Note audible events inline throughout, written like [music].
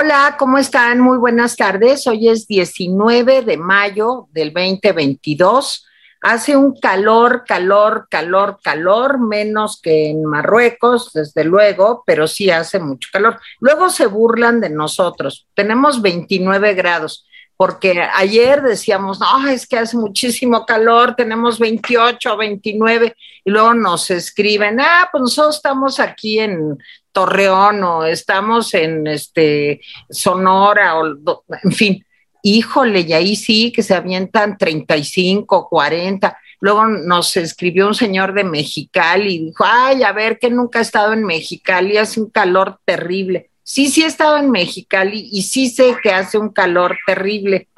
Hola, ¿cómo están? Muy buenas tardes. Hoy es 19 de mayo del 2022. Hace un calor, calor, calor, calor, menos que en Marruecos, desde luego, pero sí hace mucho calor. Luego se burlan de nosotros. Tenemos 29 grados, porque ayer decíamos, no, es que hace muchísimo calor, tenemos 28, 29, y luego nos escriben, ah, pues nosotros estamos aquí en Torreón o estamos en este Sonora o en fin, híjole, y ahí sí que se avientan 35, 40. Luego nos escribió un señor de Mexicali y dijo, ay, a ver, que nunca he estado en Mexicali, hace un calor terrible. Sí, sí he estado en Mexicali y sí sé que hace un calor terrible.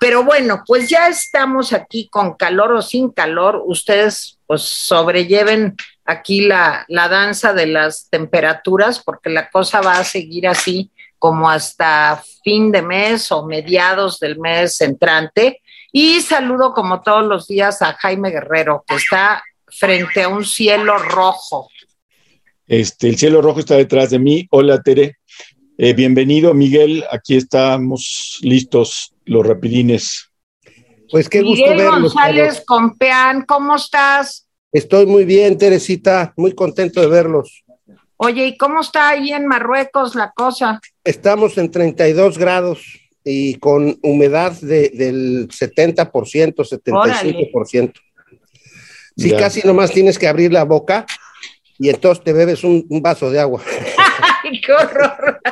Pero bueno, pues ya estamos aquí con calor o sin calor. Ustedes pues sobrelleven aquí la, la danza de las temperaturas, porque la cosa va a seguir así como hasta fin de mes o mediados del mes entrante. Y saludo como todos los días a Jaime Guerrero, que está frente a un cielo rojo. Este, el cielo rojo está detrás de mí. Hola, Tere. Eh, bienvenido, Miguel. Aquí estamos listos, los rapidines. Pues qué gusto Miguel González Compeán, ¿cómo estás? Estoy muy bien, Teresita, muy contento de verlos. Oye, ¿y cómo está ahí en Marruecos la cosa? Estamos en 32 grados y con humedad del 70%, 75%. Sí, casi nomás tienes que abrir la boca y entonces te bebes un, un vaso de agua. [laughs] ¡Ay, [laughs] qué horror! [laughs]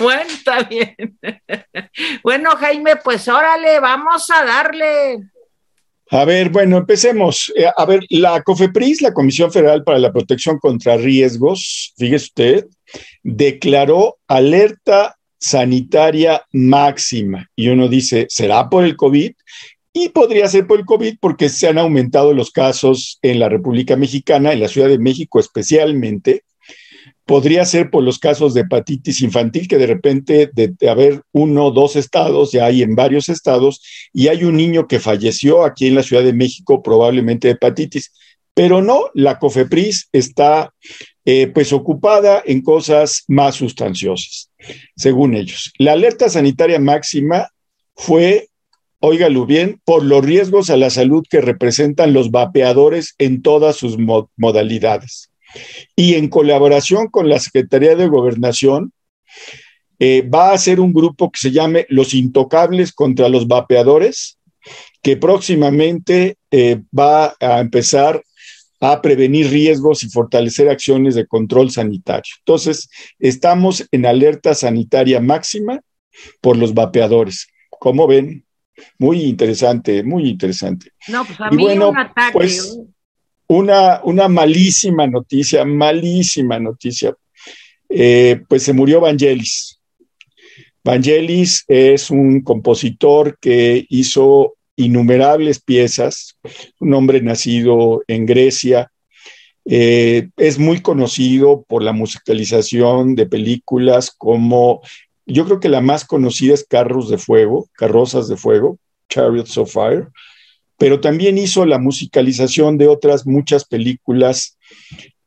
Bueno, está bien. [laughs] Bueno, Jaime, pues órale, vamos a darle. A ver, bueno, empecemos. Eh, a ver, la COFEPRIS, la Comisión Federal para la Protección contra Riesgos, fíjese usted, declaró alerta sanitaria máxima. Y uno dice, ¿será por el COVID? Y podría ser por el COVID porque se han aumentado los casos en la República Mexicana, en la Ciudad de México especialmente, podría ser por los casos de hepatitis infantil, que de repente de, haber uno o dos estados, ya hay en varios estados, y hay un niño que falleció aquí en la Ciudad de México, probablemente de hepatitis. Pero no, la COFEPRIS está eh, pues ocupada en cosas más sustanciosas, según ellos. La alerta sanitaria máxima fue, óigalo bien, por los riesgos a la salud que representan los vapeadores en todas sus modalidades y en colaboración con la Secretaría de Gobernación, eh, va a ser un grupo que se llame Los Intocables contra los Vapeadores, que próximamente eh, va a empezar a prevenir riesgos y fortalecer acciones de control sanitario. Entonces, estamos en alerta sanitaria máxima por los vapeadores. ¿Cómo ven? Muy interesante, muy interesante. No, pues a mí un ataque, pues, una, una malísima noticia, malísima noticia. Eh, pues se murió Vangelis. Vangelis es un compositor que hizo innumerables piezas, un hombre nacido en Grecia. Eh, es muy conocido por la musicalización de películas como, yo creo que la más conocida es Carros de Fuego, Carrozas de Fuego, Chariots of Fire, pero también hizo la musicalización de otras muchas películas.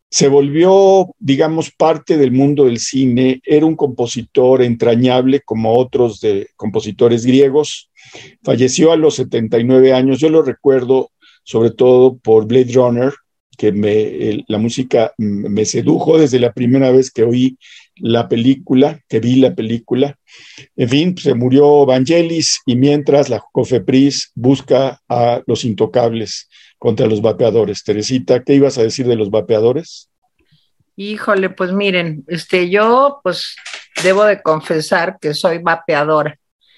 Se volvió, digamos, parte del mundo del cine, era un compositor entrañable como otros de compositores griegos. Falleció a los 79 años, yo lo recuerdo sobre todo por Blade Runner, que me, la música me sedujo desde la primera vez que oí la película, que vi la película. En fin, se murió Vangelis y mientras la COFEPRIS busca a los intocables contra los vapeadores. Teresita, ¿qué ibas a decir de los vapeadores? Híjole, pues miren, este, yo pues debo de confesar que soy vapeadora.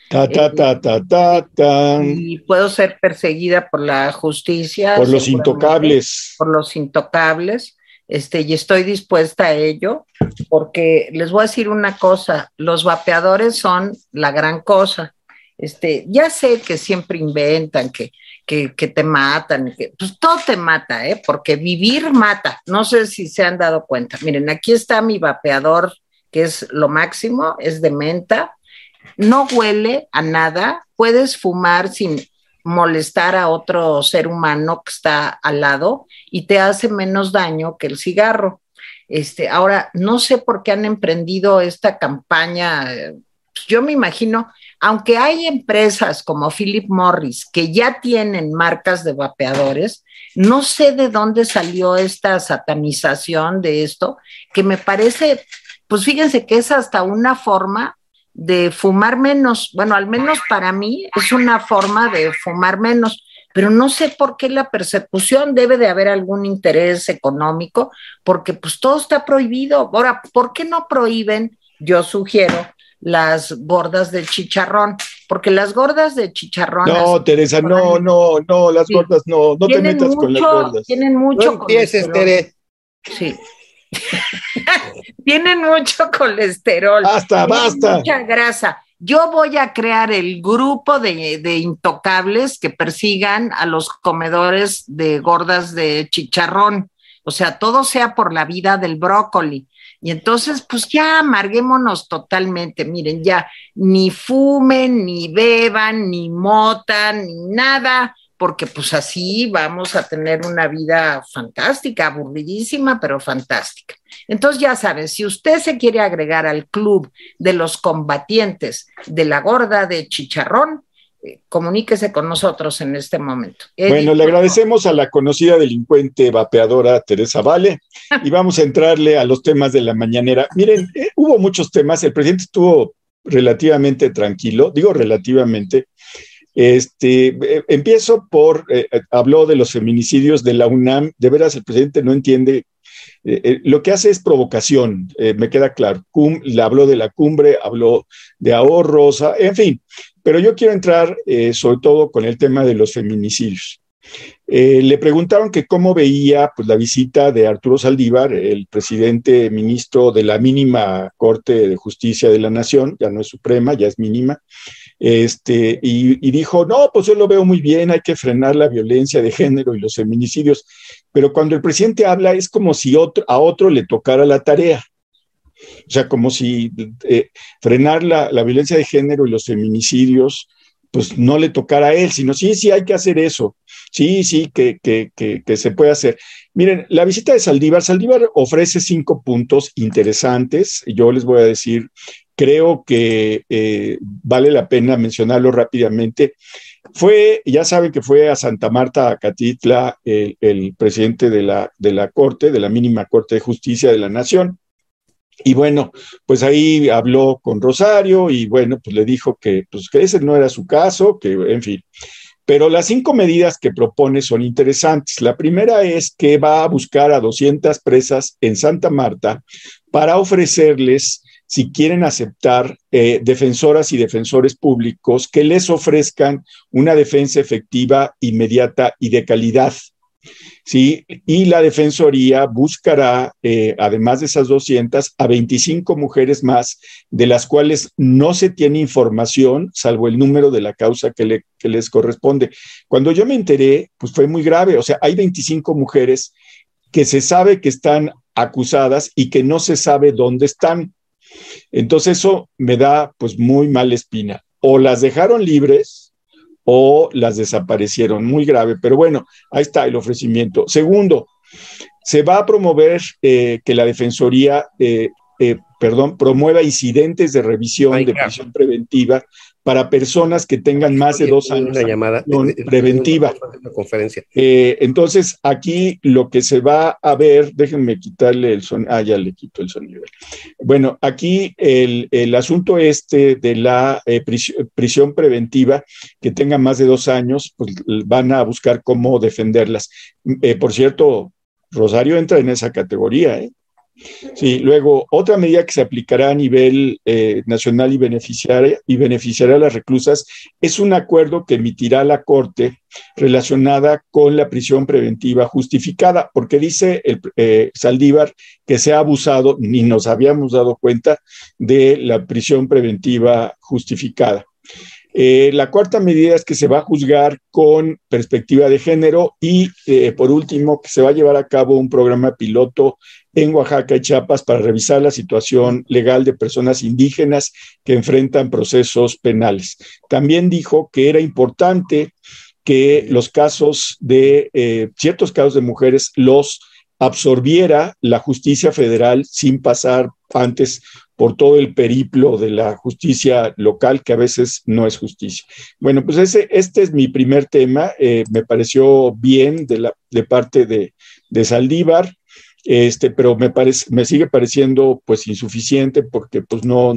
Ta, ta, ta, ta, ta, ta. Y puedo ser perseguida por la justicia. Por los intocables. Por los intocables. Este, y estoy dispuesta a ello, porque les voy a decir una cosa, los vapeadores son la gran cosa. Este, ya sé que siempre inventan, que, que, te matan, que pues todo te mata, ¿eh? porque vivir mata. No sé si se han dado cuenta. Miren, aquí está mi vapeador, que es lo máximo, es de menta, no huele a nada, puedes fumar sin molestar a otro ser humano que está al lado y te hace menos daño que el cigarro. Este, ahora, no sé por qué han emprendido esta campaña. Yo me imagino, aunque hay empresas como Philip Morris que ya tienen marcas de vapeadores, no sé de dónde salió esta satanización de esto, que me parece, pues fíjense que es hasta una forma de fumar menos. Bueno, al menos para mí es una forma de fumar menos pero no sé por qué la persecución debe de haber algún interés económico, porque pues todo está prohibido. Ahora, ¿por qué no prohíben, yo sugiero, las gordas de chicharrón? Porque las gordas de chicharrón. No, Teresa, no, no, no, las gordas no, no te metas con las gordas. Tienen mucho no empieces, Tere. Sí. [laughs] tienen mucho colesterol. Basta, basta. Mucha grasa yo voy a crear el grupo de, intocables que persigan a los comedores de gordas de chicharrón. O sea, todo sea por la vida del brócoli. Y entonces, pues ya amarguémonos totalmente. Miren, ya ni fumen, ni beban, ni motan, ni nada, porque pues así vamos a tener una vida fantástica, aburridísima, pero fantástica. Entonces ya saben, si usted se quiere agregar al club de los combatientes de la gorda de chicharrón, eh, comuníquese con nosotros en este momento. bueno, le agradecemos a la conocida delincuente vapeadora Teresa Vale y vamos a entrarle a los temas de la mañanera. Miren, eh, hubo muchos temas, el presidente estuvo relativamente tranquilo, digo relativamente. Este, eh, empiezo por, habló de los feminicidios de la UNAM, de veras el presidente no entiende eh, eh, lo que hace es provocación, eh, me queda claro. le habló de la cumbre, habló de ahorros, ah, en fin, pero yo quiero entrar sobre todo con el tema de los feminicidios. le preguntaron que cómo veía pues, la visita de Arturo Saldívar, el presidente ministro de la mínima Corte de Justicia de la Nación, ya no es suprema, ya es mínima, este, y, dijo, no, pues yo lo veo muy bien, hay que frenar la violencia de género y los feminicidios, pero cuando el presidente habla es como si a otro le tocara la tarea. O sea, como si eh, frenar la, violencia de género y los feminicidios, pues no le tocara a él, sino sí, sí, hay que hacer eso. Sí, sí, que, que, que, se puede hacer. Miren, la visita de Saldívar, Saldívar ofrece cinco puntos interesantes. Yo les voy a decir creo que eh, vale la pena mencionarlo rápidamente. Fue, ya saben que fue a Santa Marta, a Catitla, el, presidente de la, de la Corte, de la mínima Corte de Justicia de la Nación. Y bueno, pues ahí habló con Rosario y bueno, pues le dijo que, pues que ese no era su caso, que en fin. Pero las cinco medidas que propone son interesantes. La primera es que va a buscar a 200 presas en Santa Marta para ofrecerles si quieren aceptar eh, defensoras y defensores públicos que les ofrezcan una defensa efectiva, inmediata y de calidad. ¿sí? Y la Defensoría buscará, eh, además de esas 200, a 25 mujeres más, de las cuales no se tiene información, salvo el número de la causa que, le, que les corresponde. Cuando yo me enteré, pues fue muy grave, o sea, hay 25 mujeres que se sabe que están acusadas y que no se sabe dónde están. Entonces eso me da pues muy mala espina. O las dejaron libres o las desaparecieron, muy grave. Pero bueno, ahí está el ofrecimiento. Segundo, se va a promover eh, que la Defensoría eh, eh, perdón, promueva incidentes de revisión de prisión preventiva para personas que tengan más de dos años de llamada preventiva. conferencia. Eh, entonces, aquí lo que se va a ver, déjenme quitarle el sonido, ah, ya le quito el sonido. Bueno, aquí el, asunto este de la eh, prisión, preventiva, que tenga más de dos años, pues van a buscar cómo defenderlas. Eh, por cierto, Rosario entra en esa categoría, ¿eh? Sí, luego otra medida que se aplicará a nivel eh, nacional y beneficiará, y beneficiará a las reclusas es un acuerdo que emitirá la Corte relacionada con la prisión preventiva justificada, porque dice el, eh, Saldívar que se ha abusado, ni nos habíamos dado cuenta, de la prisión preventiva justificada. Eh, la cuarta medida es que se va a juzgar con perspectiva de género y, por último, que se va a llevar a cabo un programa piloto en Oaxaca y Chiapas para revisar la situación legal de personas indígenas que enfrentan procesos penales. También dijo que era importante que los casos de, eh, ciertos casos de mujeres los absorbiera la justicia federal sin pasar antes por todo el periplo de la justicia local, que a veces no es justicia. Bueno, pues ese, este es mi primer tema. Eh, me pareció bien de, la, de parte de, de Saldívar, este, pero me, parece, me sigue pareciendo pues insuficiente porque pues no,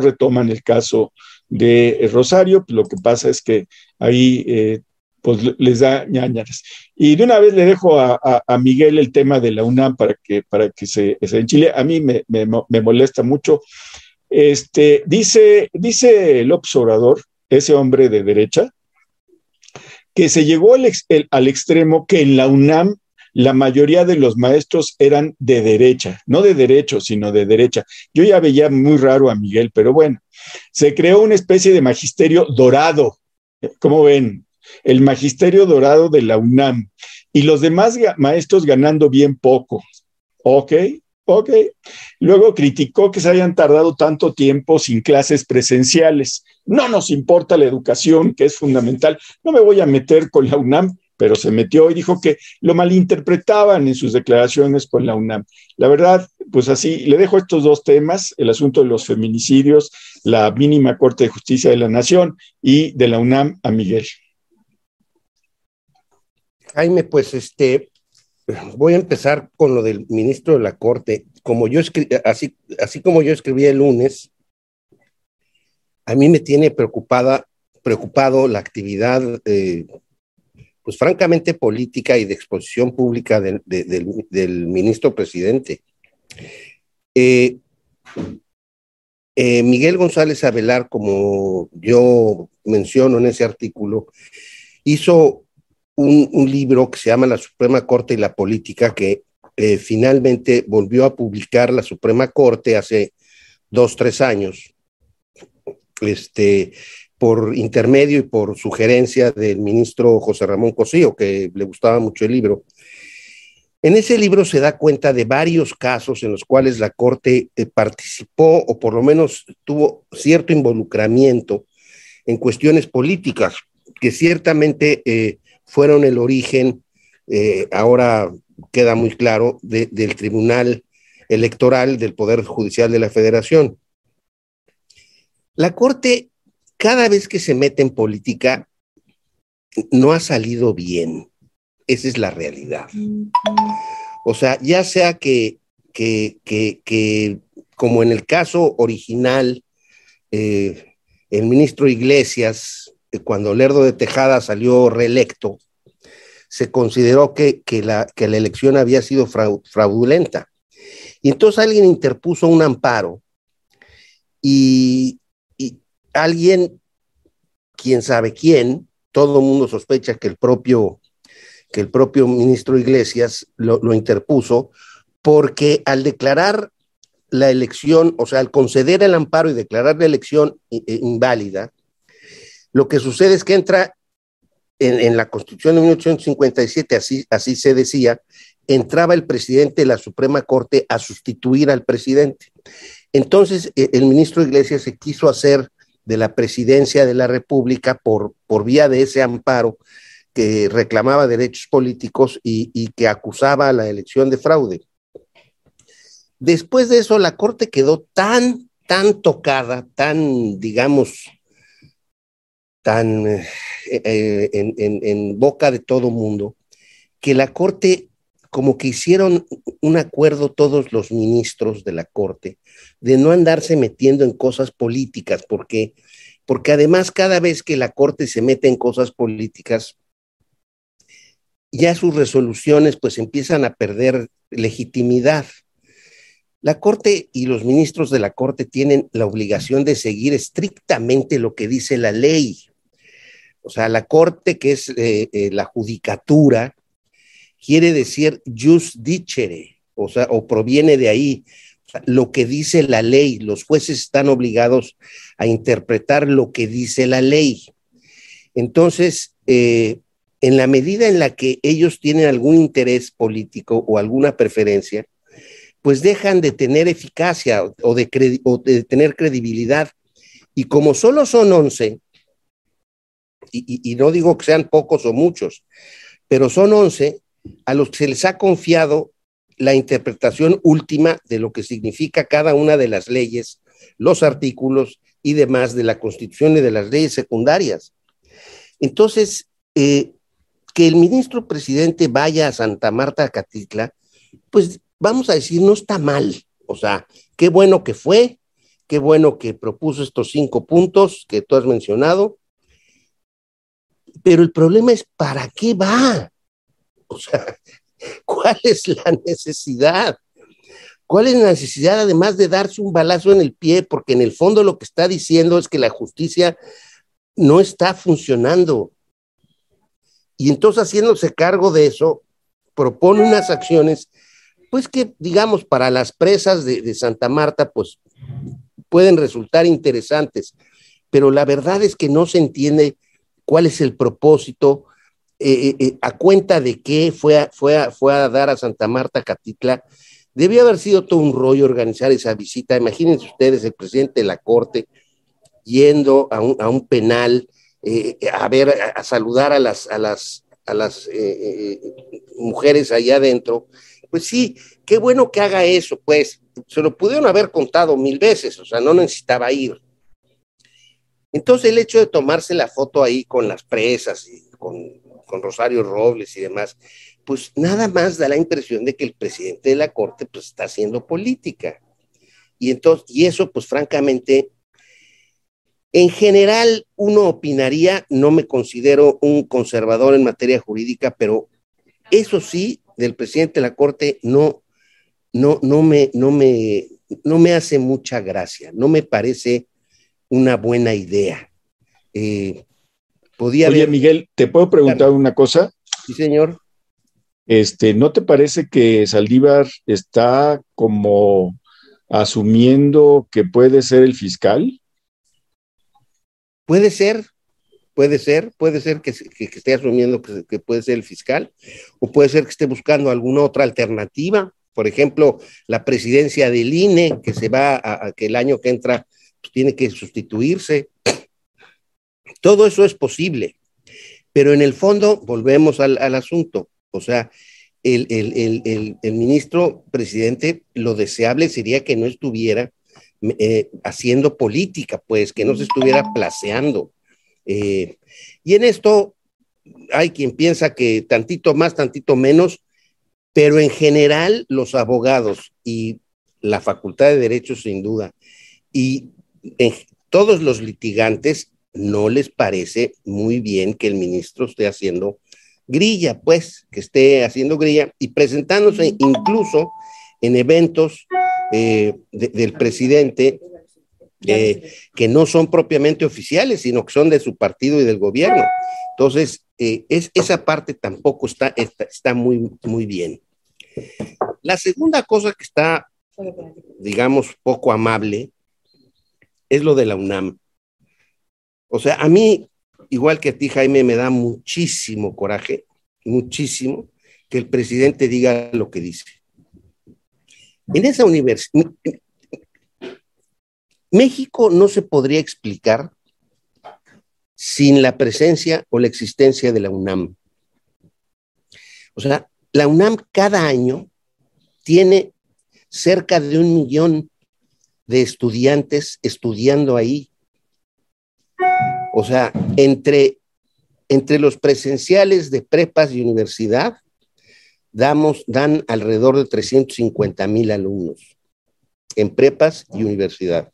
retoman el caso de Rosario. Pues, lo que pasa es que ahí eh, pues les da ñañaras. Y de una vez le dejo a, Miguel el tema de la UNAM para que, se, se en Chile. A mí me, molesta mucho. Este, dice, dice el observador, ese hombre de derecha, que se llegó al extremo que en la UNAM la mayoría de los maestros eran de derecha, no de derecho, sino de derecha. Yo ya veía muy raro a Miguel, pero bueno, se creó una especie de magisterio dorado. ¿Cómo ven? el magisterio dorado de la UNAM y los demás maestros ganando bien poco. ¿Ok? Ok. Luego criticó que se hayan tardado tanto tiempo sin clases presenciales. No nos importa la educación, que es fundamental. No me voy a meter con la UNAM, pero se metió y dijo que lo malinterpretaban en sus declaraciones con la UNAM. La verdad, pues así, le dejo estos dos temas, el asunto de los feminicidios, la mínima Corte de Justicia de la Nación y de la UNAM a Miguel. Jaime, pues este, voy a empezar con lo del ministro de la Corte. Como yo así, así como yo escribí el lunes, a mí me tiene preocupada, preocupado la actividad, eh, pues francamente política y de exposición pública del, ministro presidente. Eh, eh, Miguel González Avelar, como yo menciono en ese artículo, hizo un, libro que se llama La Suprema Corte y la Política, que eh, finalmente volvió a publicar la Suprema Corte hace dos, tres años, este, por intermedio y por sugerencia del ministro José Ramón Cosío, que le gustaba mucho el libro. En ese libro se da cuenta de varios casos en los cuales la Corte eh, participó o por lo menos tuvo cierto involucramiento en cuestiones políticas, que ciertamente eh, fueron el origen, eh, ahora queda muy claro, del Tribunal Electoral del Poder Judicial de la Federación. La Corte, cada vez que se mete en política, no ha salido bien. Esa es la realidad. O sea, ya sea que, que, como en el caso original, eh, el ministro Iglesias cuando Lerdo de Tejada salió reelecto, se consideró que, la, la, elección había sido fraudulenta. Y entonces alguien interpuso un amparo y, alguien, quién sabe quién, todo el mundo sospecha que el propio, que el propio ministro Iglesias lo, interpuso, porque al declarar la elección, o sea, al conceder el amparo y declarar la elección inválida, lo que sucede es que entra en, la Constitución de 1857, así, así se decía, entraba el presidente de la Suprema Corte a sustituir al presidente. Entonces, e, el ministro Iglesias se quiso hacer de la presidencia de la República por, por vía de ese amparo que reclamaba derechos políticos y, y que acusaba a la elección de fraude. Después de eso, la Corte quedó tan, tan tocada, tan, digamos, tan eh, eh, en, boca de todo mundo, que la Corte, como que hicieron un acuerdo todos los ministros de la Corte, de no andarse metiendo en cosas políticas, porque, porque además cada vez que la Corte se mete en cosas políticas, ya sus resoluciones pues empiezan a perder legitimidad. La Corte y los ministros de la Corte tienen la obligación de seguir estrictamente lo que dice la ley. O sea, la corte, que es eh, eh, la judicatura, quiere decir jus dicere, o sea, o proviene de ahí. lo que dice la ley, los jueces están obligados a interpretar lo que dice la ley. Entonces, eh, en la medida en la que ellos tienen algún interés político o alguna preferencia, pues dejan de tener eficacia o de, o de tener credibilidad. Y como solo son 11, y, no digo que sean pocos o muchos, pero son 11 a los que se les ha confiado la interpretación última de lo que significa cada una de las leyes, los artículos y demás de la Constitución y de las leyes secundarias. Entonces, eh, que el ministro presidente vaya a Santa Marta, Catitla, pues vamos a decir, no está mal. O sea, qué bueno que fue, qué bueno que propuso estos cinco puntos que tú has mencionado. Pero el problema es, ¿para qué va? [laughs] O sea, ¿cuál es la necesidad? ¿Cuál es la necesidad además de darse un balazo en el pie? Porque en el fondo lo que está diciendo es que la justicia no está funcionando. Y entonces haciéndose cargo de eso, propone unas acciones, pues que digamos para las presas de, Santa Marta, pues pueden resultar interesantes, pero la verdad es que no se entiende cuál es el propósito, eh, eh, eh, a cuenta de qué fue a, fue, fue a dar a Santa Marta Catitla. Debió haber sido todo un rollo organizar esa visita. Imagínense ustedes el presidente de la Corte yendo a un, a un penal a ver, a, saludar a las, a las, a las mujeres allá adentro, pues sí, qué bueno que haga eso, pues se lo pudieron haber contado mil veces, o sea, no necesitaba ir. Entonces el hecho de tomarse la foto ahí con las presas y con, con Rosario Robles y demás, pues nada más da la impresión de que el presidente de la Corte pues está haciendo política. Y entonces, y eso pues francamente en general, uno opinaría, no me considero un conservador en materia jurídica, pero eso sí, del presidente de la Corte no, no, no, me, no, me, no me hace mucha gracia, no me parece una buena idea. Eh, podía Oye, Miguel, ¿te puedo preguntar una cosa? Sí, señor. Este, ¿no te parece que Saldívar está como asumiendo que puede ser el fiscal? Puede ser, puede ser, puede ser que, esté asumiendo que, puede ser el fiscal, o puede ser que esté buscando alguna otra alternativa, por ejemplo, la presidencia del INE, que se va a, que el año que entra pues, tiene que sustituirse. Todo eso es posible, pero en el fondo volvemos al, asunto, o sea, el, ministro presidente, lo deseable sería que no estuviera eh, haciendo política, pues, que no se estuviera placeando. Eh, y en esto hay quien piensa que tantito más, tantito menos, pero en general los abogados y la Facultad de Derecho sin duda, y todos los litigantes no les parece muy bien que el ministro esté haciendo grilla, pues, que esté haciendo grilla y presentándose incluso en eventos eh, del presidente eh, que no son propiamente oficiales, sino que son de su partido y del gobierno. Entonces, eh, es, esa parte tampoco está, está, muy, muy bien. La segunda cosa que está, digamos, poco amable es lo de la UNAM. O sea, a mí, igual que a ti, Jaime, me da muchísimo coraje, muchísimo, que el presidente diga lo que dice. En esa universidad, México no se podría explicar sin la presencia o la existencia de la UNAM. O sea, la UNAM cada año tiene cerca de un millón de estudiantes estudiando ahí. O sea, entre, entre los presenciales de prepas y universidad, damos, dan alrededor de 350 mil alumnos en prepas y universidad.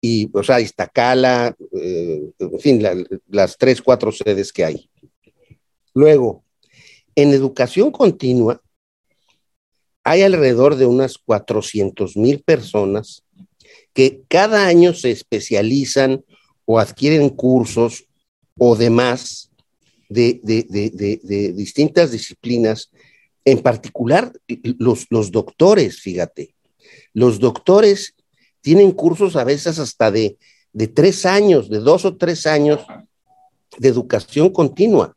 Y, o sea, Iztacala, eh, en fin, las tres, cuatro sedes que hay. Luego, en educación continua, hay alrededor de unas 400 mil personas que cada año se especializan o adquieren cursos o demás de, distintas disciplinas, en particular los, los doctores, fíjate. Los doctores tienen cursos a veces hasta de, de tres años, de dos o tres años de educación continua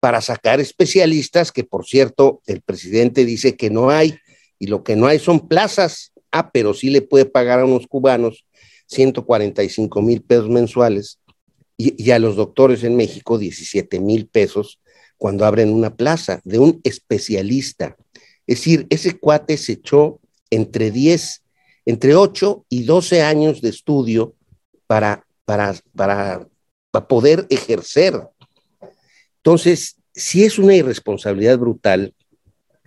para sacar especialistas que, por cierto, el presidente dice que no hay y lo que no hay son plazas. Ah, pero sí le puede pagar a unos cubanos 145 mil pesos mensuales y, a los doctores en México 17 mil pesos cuando abren una plaza de un especialista. Es decir, ese cuate se echó entre 10, entre 8 y 12 años de estudio para, para, para, para poder ejercer. Entonces, si es una irresponsabilidad brutal,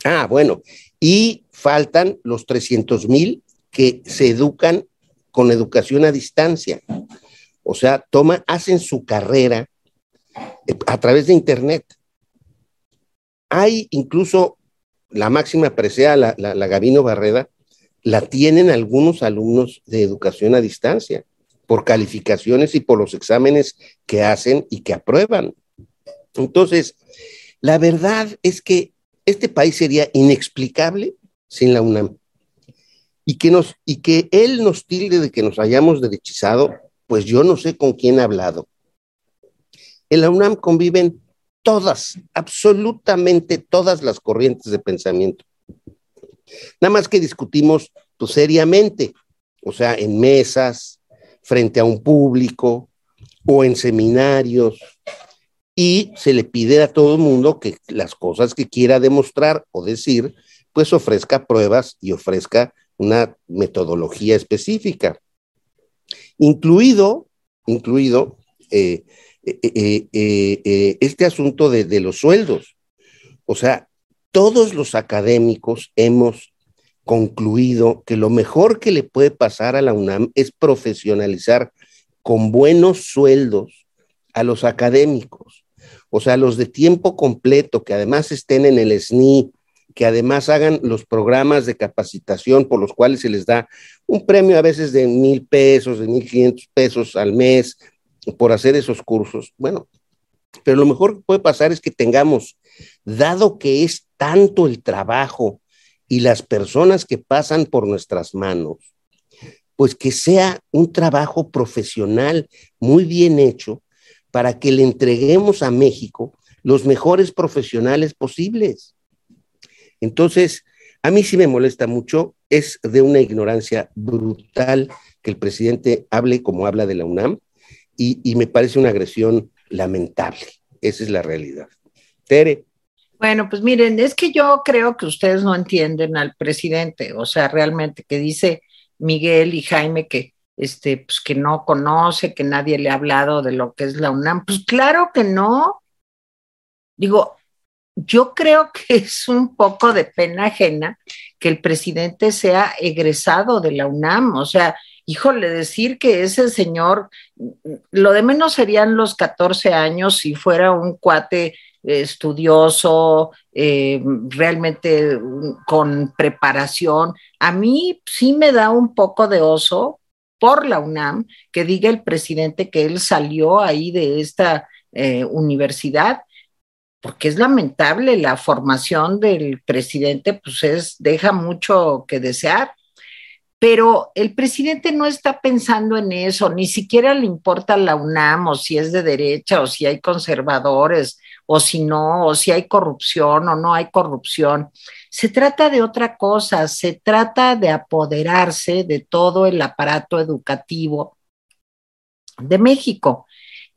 ah, bueno, y faltan los 300 mil que se educan con educación a distancia. O sea, toma, hacen su carrera eh, a través de Internet. Hay incluso la máxima presea, la, la, Gabino Barreda, la tienen algunos alumnos de educación a distancia por calificaciones y por los exámenes que hacen y que aprueban. Entonces, la verdad es que este país sería inexplicable sin la UNAM. Y que, nos, y que él nos tilde de que nos hayamos derechizado, pues yo no sé con quién ha hablado. En la UNAM conviven todas, absolutamente todas las corrientes de pensamiento. Nada más que discutimos pues, seriamente, o sea, en mesas, frente a un público o en seminarios, y se le pide a todo el mundo que las cosas que quiera demostrar o decir, pues ofrezca pruebas y ofrezca una metodología específica, incluido, incluido eh, eh, eh, este asunto de, de los sueldos. O sea, todos los académicos hemos concluido que lo mejor que le puede pasar a la UNAM es profesionalizar con buenos sueldos a los académicos, o sea, los de tiempo completo, que además estén en el SNI, que además hagan los programas de capacitación por los cuales se les da un premio a veces de mil pesos, de mil quinientos pesos al mes por hacer esos cursos. Bueno, pero lo mejor que puede pasar es que tengamos, dado que es tanto el trabajo y las personas que pasan por nuestras manos, pues que sea un trabajo profesional muy bien hecho para que le entreguemos a México los mejores profesionales posibles. Entonces, a mí sí me molesta mucho, es de una ignorancia brutal que el presidente hable como habla de la UNAM y, me parece una agresión lamentable. Esa es la realidad. Tere. Bueno, pues miren, es que yo creo que ustedes no entienden al presidente, o sea, realmente que dice Miguel y Jaime que este, pues que no conoce, que nadie le ha hablado de lo que es la UNAM. Pues claro que no. Digo, yo creo que [laughs] es un poco de pena ajena que el presidente sea egresado de la UNAM. O sea, híjole, decir que ese señor, lo de menos serían los 14 años si fuera un cuate estudioso, eh, realmente con preparación. A mí sí me da un poco de oso por la UNAM que diga el presidente que él salió ahí de esta eh, universidad porque es lamentable la formación del presidente, pues es, deja mucho que desear. Pero el presidente no está pensando en eso, ni siquiera le importa la UNAM o si es de derecha o si hay conservadores o si no, o si hay corrupción o no hay corrupción. Se trata de otra cosa, se trata de apoderarse de todo el aparato educativo de México.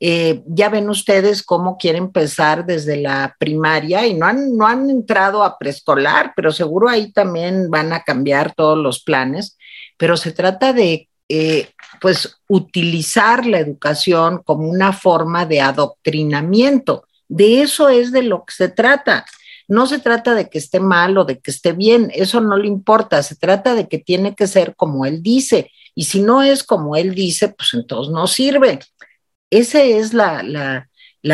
Eh, ya ven ustedes cómo quieren empezar desde la primaria y no han, no han entrado a preescolar, pero seguro ahí también van a cambiar todos los planes, pero se trata de eh, pues utilizar la educación como una forma de adoctrinamiento. De eso es de lo que se trata. No se trata de que esté mal o de que esté bien, eso no le importa, se trata de que tiene que ser como él dice. Y si no es como él dice, pues entonces no sirve. Esa es la,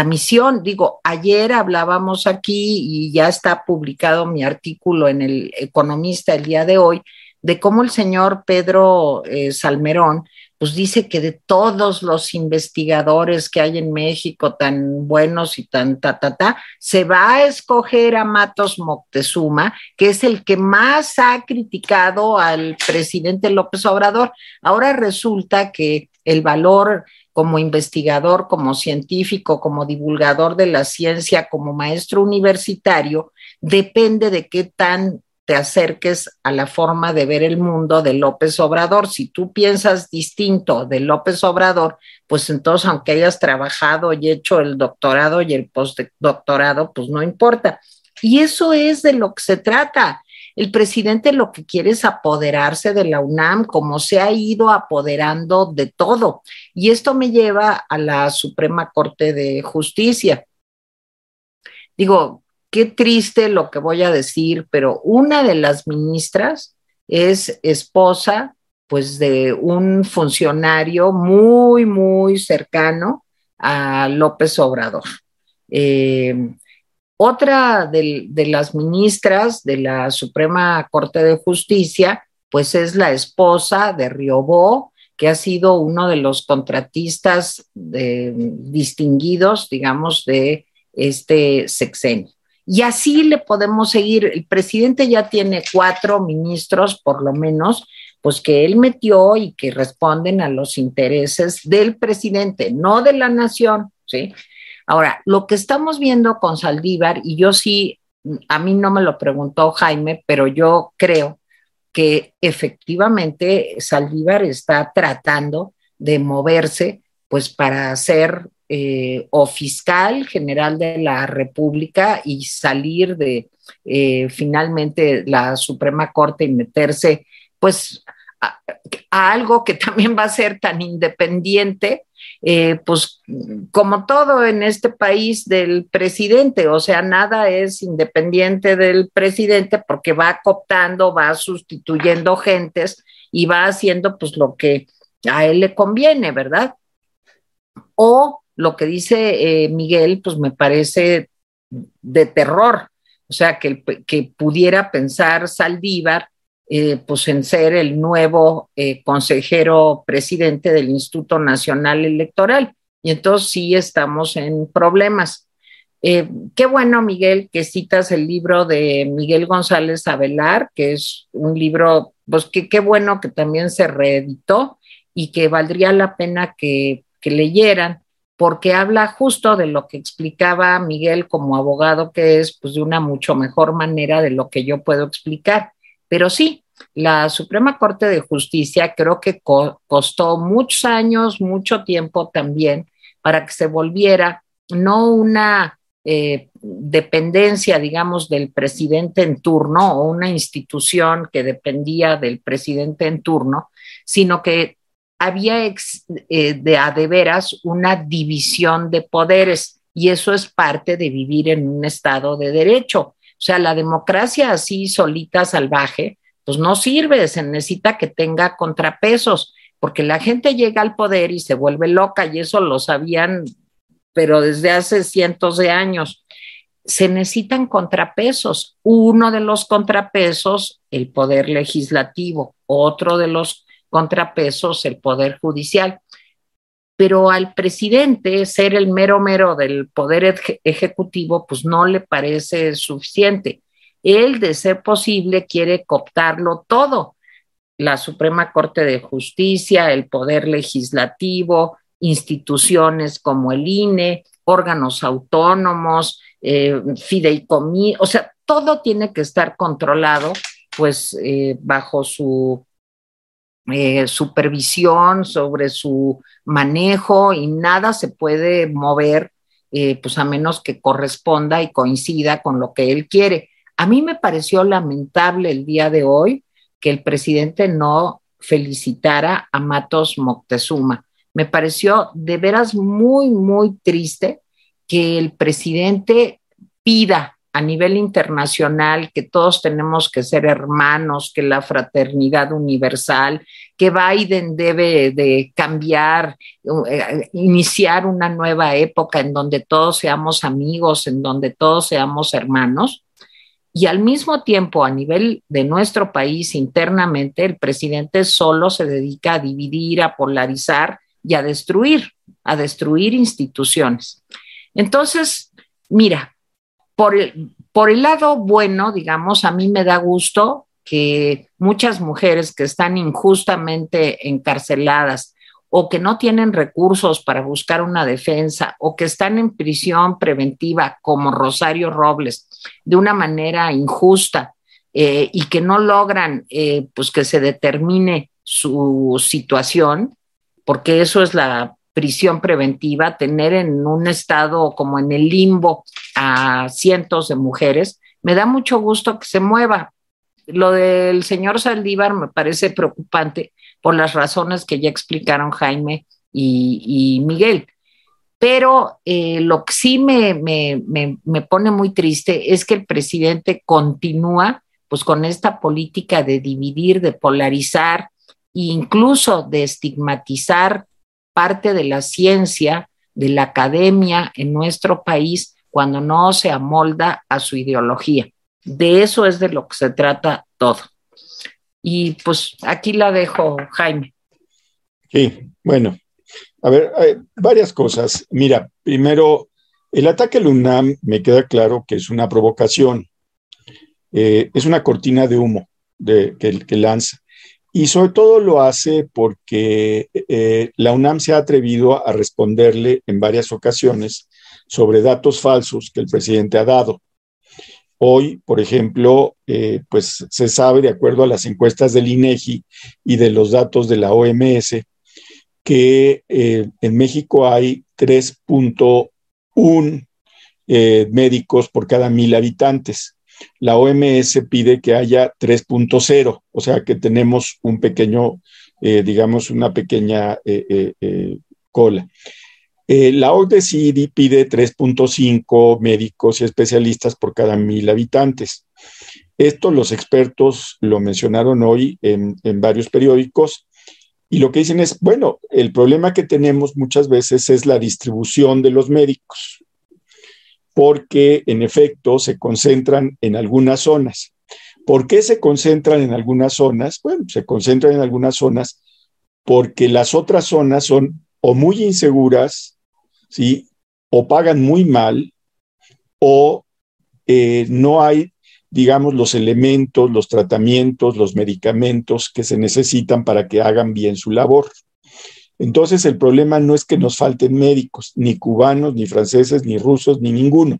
misión. Digo, ayer hablábamos aquí y ya está publicado mi artículo en el Economista el día de hoy, de cómo el señor Pedro eh, Salmerón, pues dice que de todos los investigadores que hay en México tan buenos y tan ta, ta, ta, se va a escoger a Matos Moctezuma, que es el que más ha criticado al presidente López Obrador. Ahora resulta que el valor como investigador, como científico, como divulgador de la ciencia, como maestro universitario, depende de qué tan te acerques a la forma de ver el mundo de López Obrador. Si tú piensas distinto de López Obrador, pues entonces aunque hayas trabajado y hecho el doctorado y el postdoctorado, pues no importa. Y eso es de lo que se trata. El presidente lo que quiere es apoderarse de la UNAM, como se ha ido apoderando de todo. Y esto me lleva a la Suprema Corte de Justicia. Digo, qué triste lo que voy a decir, pero una de las ministras es esposa pues de un funcionario muy, muy cercano a López Obrador. Eh, otra de, las ministras de la Suprema Corte de Justicia, pues es la esposa de Riobó, que ha sido uno de los contratistas distinguidos, digamos, de este sexenio. Y así le podemos seguir. El presidente ya tiene cuatro ministros, por lo menos, pues que él metió y que responden a los intereses del presidente, no de la nación, ¿sí? Ahora, lo que estamos viendo con Saldívar, y yo sí, a mí no me lo preguntó Jaime, pero yo creo que efectivamente Saldívar está tratando de moverse pues para ser eh, o fiscal general de la República y salir de eh, finalmente la Suprema Corte y meterse pues a, algo que [laughs] también va a ser tan independiente eh, pues como todo en este país del presidente, o sea, nada es independiente del presidente porque va cooptando, va sustituyendo gentes y va haciendo pues lo que a él le conviene, ¿verdad? O lo que dice eh, Miguel, pues me parece de terror, o sea, que, que pudiera pensar Saldívar eh, pues en ser el nuevo eh, consejero presidente del Instituto Nacional Electoral. Y entonces sí estamos en problemas. Eh, qué bueno, Miguel, que citas el libro de Miguel González Avelar, que es un libro, pues que qué bueno que también se reeditó y que valdría la pena que, que leyeran, porque habla justo de lo que explicaba Miguel como abogado, que es pues de una mucho mejor manera de lo que yo puedo explicar. Pero sí, la Suprema Corte de Justicia creo que costó muchos años, mucho tiempo también para que se volviera no una eh, dependencia, digamos, del presidente en turno o una institución que dependía del presidente en turno, sino que había eh, de a de veras una división de poderes y eso es parte de vivir en un estado de derecho. O sea, la democracia así solita, salvaje, pues no sirve, se necesita que tenga contrapesos, porque la gente llega al poder y se vuelve loca y eso lo sabían, pero desde hace cientos de años. Se necesitan contrapesos. Uno de los contrapesos, el poder legislativo, otro de los contrapesos, el poder judicial pero al presidente ser el mero mero del poder ejecutivo, pues no le parece suficiente. Él, de ser posible, quiere cooptarlo todo. La Suprema Corte de Justicia, el Poder Legislativo, instituciones como el INE, órganos autónomos, eh, o sea, todo tiene que estar controlado, pues, eh, bajo su eh, supervisión, sobre su manejo y nada se puede mover, eh, pues a menos que corresponda y coincida con lo que él quiere. A mí me pareció lamentable el día de hoy que el presidente no felicitara a Matos Moctezuma. Me pareció de veras muy, muy triste que el presidente pida a nivel internacional, que todos tenemos que ser hermanos, que la fraternidad universal, que Biden debe de cambiar, eh, iniciar una nueva época en donde todos seamos amigos, en donde todos seamos hermanos. Y al mismo tiempo, a nivel de nuestro país internamente, el presidente solo se dedica a dividir, a polarizar y a destruir, a destruir instituciones. Entonces, mira, por el, por el lado bueno, digamos, a mí me da gusto que muchas mujeres que están injustamente encarceladas o que no tienen recursos para buscar una defensa o que están en prisión preventiva como Rosario Robles de una manera injusta eh, y que no logran eh, pues que se determine su situación, porque eso es la prisión preventiva, tener en un estado como en el limbo a cientos de mujeres, me da mucho gusto que se mueva. lo del señor Saldívar me parece preocupante por las razones que ya explicaron Jaime y, Miguel. Pero eh, lo que sí me, me, pone muy triste es que el presidente continúa pues con esta política de dividir, de polarizar e incluso de estigmatizar parte de la ciencia, de la academia en nuestro país cuando no se amolda a su ideología. De eso es de lo que se trata todo. Y pues aquí la dejo, Jaime. Sí, bueno, a ver, varias cosas. Mira, primero, el ataque al UNAM me queda claro que es una provocación, eh, es una cortina de humo de, que, lanza. Y sobre todo lo hace porque eh, la UNAM se ha atrevido a responderle en varias ocasiones sobre datos falsos que el presidente ha dado. Hoy, por ejemplo, eh, pues se sabe, de acuerdo a las encuestas del INEGI y de los datos de la OMS, que eh, en México hay 3.1 eh, médicos por cada mil habitantes. La OMS pide que haya 3.0, o sea que tenemos un pequeño, digamos, una pequeña cola. Eh, la OCDE pide 3.5 médicos y especialistas por cada mil habitantes. Esto los expertos lo mencionaron hoy en, varios periódicos y lo que dicen es, bueno, el problema que tenemos muchas veces es la distribución de los médicos, porque en efecto se concentran en algunas zonas. ¿Por qué se concentran en algunas zonas? Bueno, se concentran en algunas zonas porque las otras zonas son o muy inseguras ¿sí? O pagan muy mal o eh, no hay, digamos, los elementos, los tratamientos, los medicamentos que se necesitan para que hagan bien su labor. Entonces, el problema no es que nos falten médicos, ni cubanos, ni franceses, ni rusos, ni ninguno,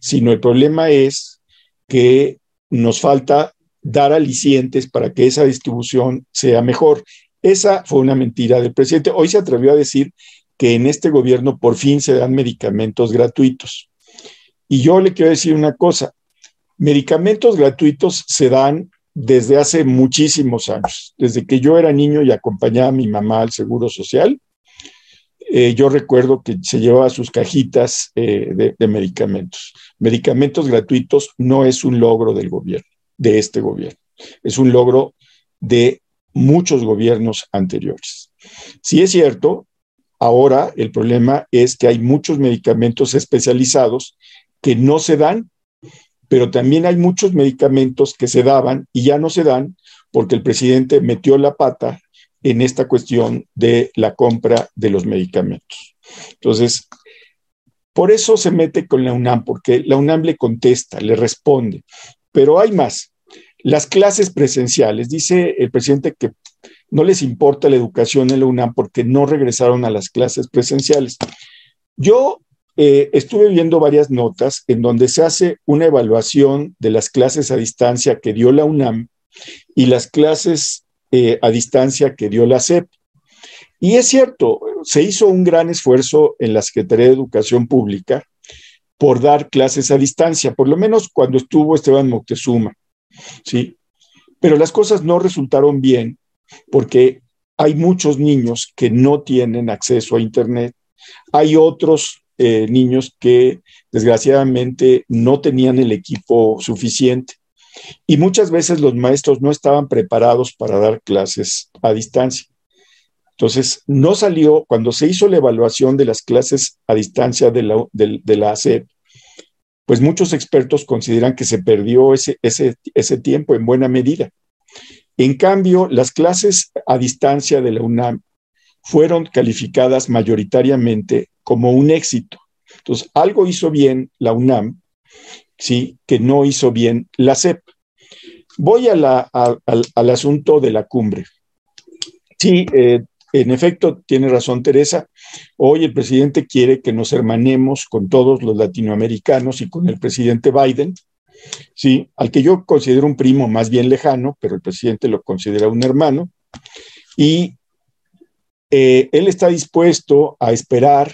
sino el problema es que nos falta dar alicientes para que esa distribución sea mejor. Esa fue una mentira del presidente. Hoy se atrevió a decir que en este gobierno por fin se dan medicamentos gratuitos. Y yo le quiero decir una cosa, medicamentos gratuitos se dan desde hace muchísimos años, desde que yo era niño y acompañaba a mi mamá al Seguro Social. Eh, yo recuerdo que se llevaba sus cajitas eh, de, medicamentos. Medicamentos gratuitos no es un logro del gobierno, de este gobierno, es un logro de muchos gobiernos anteriores. Sí es cierto, Ahora el problema es que hay muchos medicamentos especializados que no se dan, pero también hay muchos medicamentos que se daban y ya no se dan porque el presidente metió la pata en esta cuestión de la compra de los medicamentos. Entonces, por eso se mete con la UNAM, porque la UNAM le contesta, le responde. Pero hay más. Las clases presenciales, dice el presidente que no les importa la educación en la UNAM porque no regresaron a las clases presenciales. Yo eh, estuve viendo varias notas en donde se hace una evaluación de las clases a distancia que dio la UNAM y las clases eh, a distancia que dio la SEP. Y es cierto, se hizo un gran esfuerzo en la Secretaría de Educación Pública por dar clases a distancia, por lo menos cuando estuvo Esteban Moctezuma, ¿sí? Pero las cosas no resultaron bien porque hay muchos niños que no tienen acceso a Internet, hay otros eh, niños que desgraciadamente no tenían el equipo suficiente y muchas veces los maestros no estaban preparados para dar clases a distancia. Entonces, no salió, cuando se hizo la evaluación de las clases a distancia de la, de, la ACEP, pues muchos expertos consideran que se perdió ese, ese tiempo en buena medida. En cambio, las clases a distancia de la UNAM fueron calificadas mayoritariamente como un éxito. Entonces, algo hizo bien la UNAM, sí, que no hizo bien la CEP. Voy al, asunto de la cumbre. Sí, eh, en efecto, tiene razón Teresa. Hoy el presidente quiere que nos hermanemos con todos los latinoamericanos y con el presidente Biden ¿sí? Al que yo considero un primo más bien lejano, pero el presidente lo considera un hermano, y eh, él está dispuesto a esperar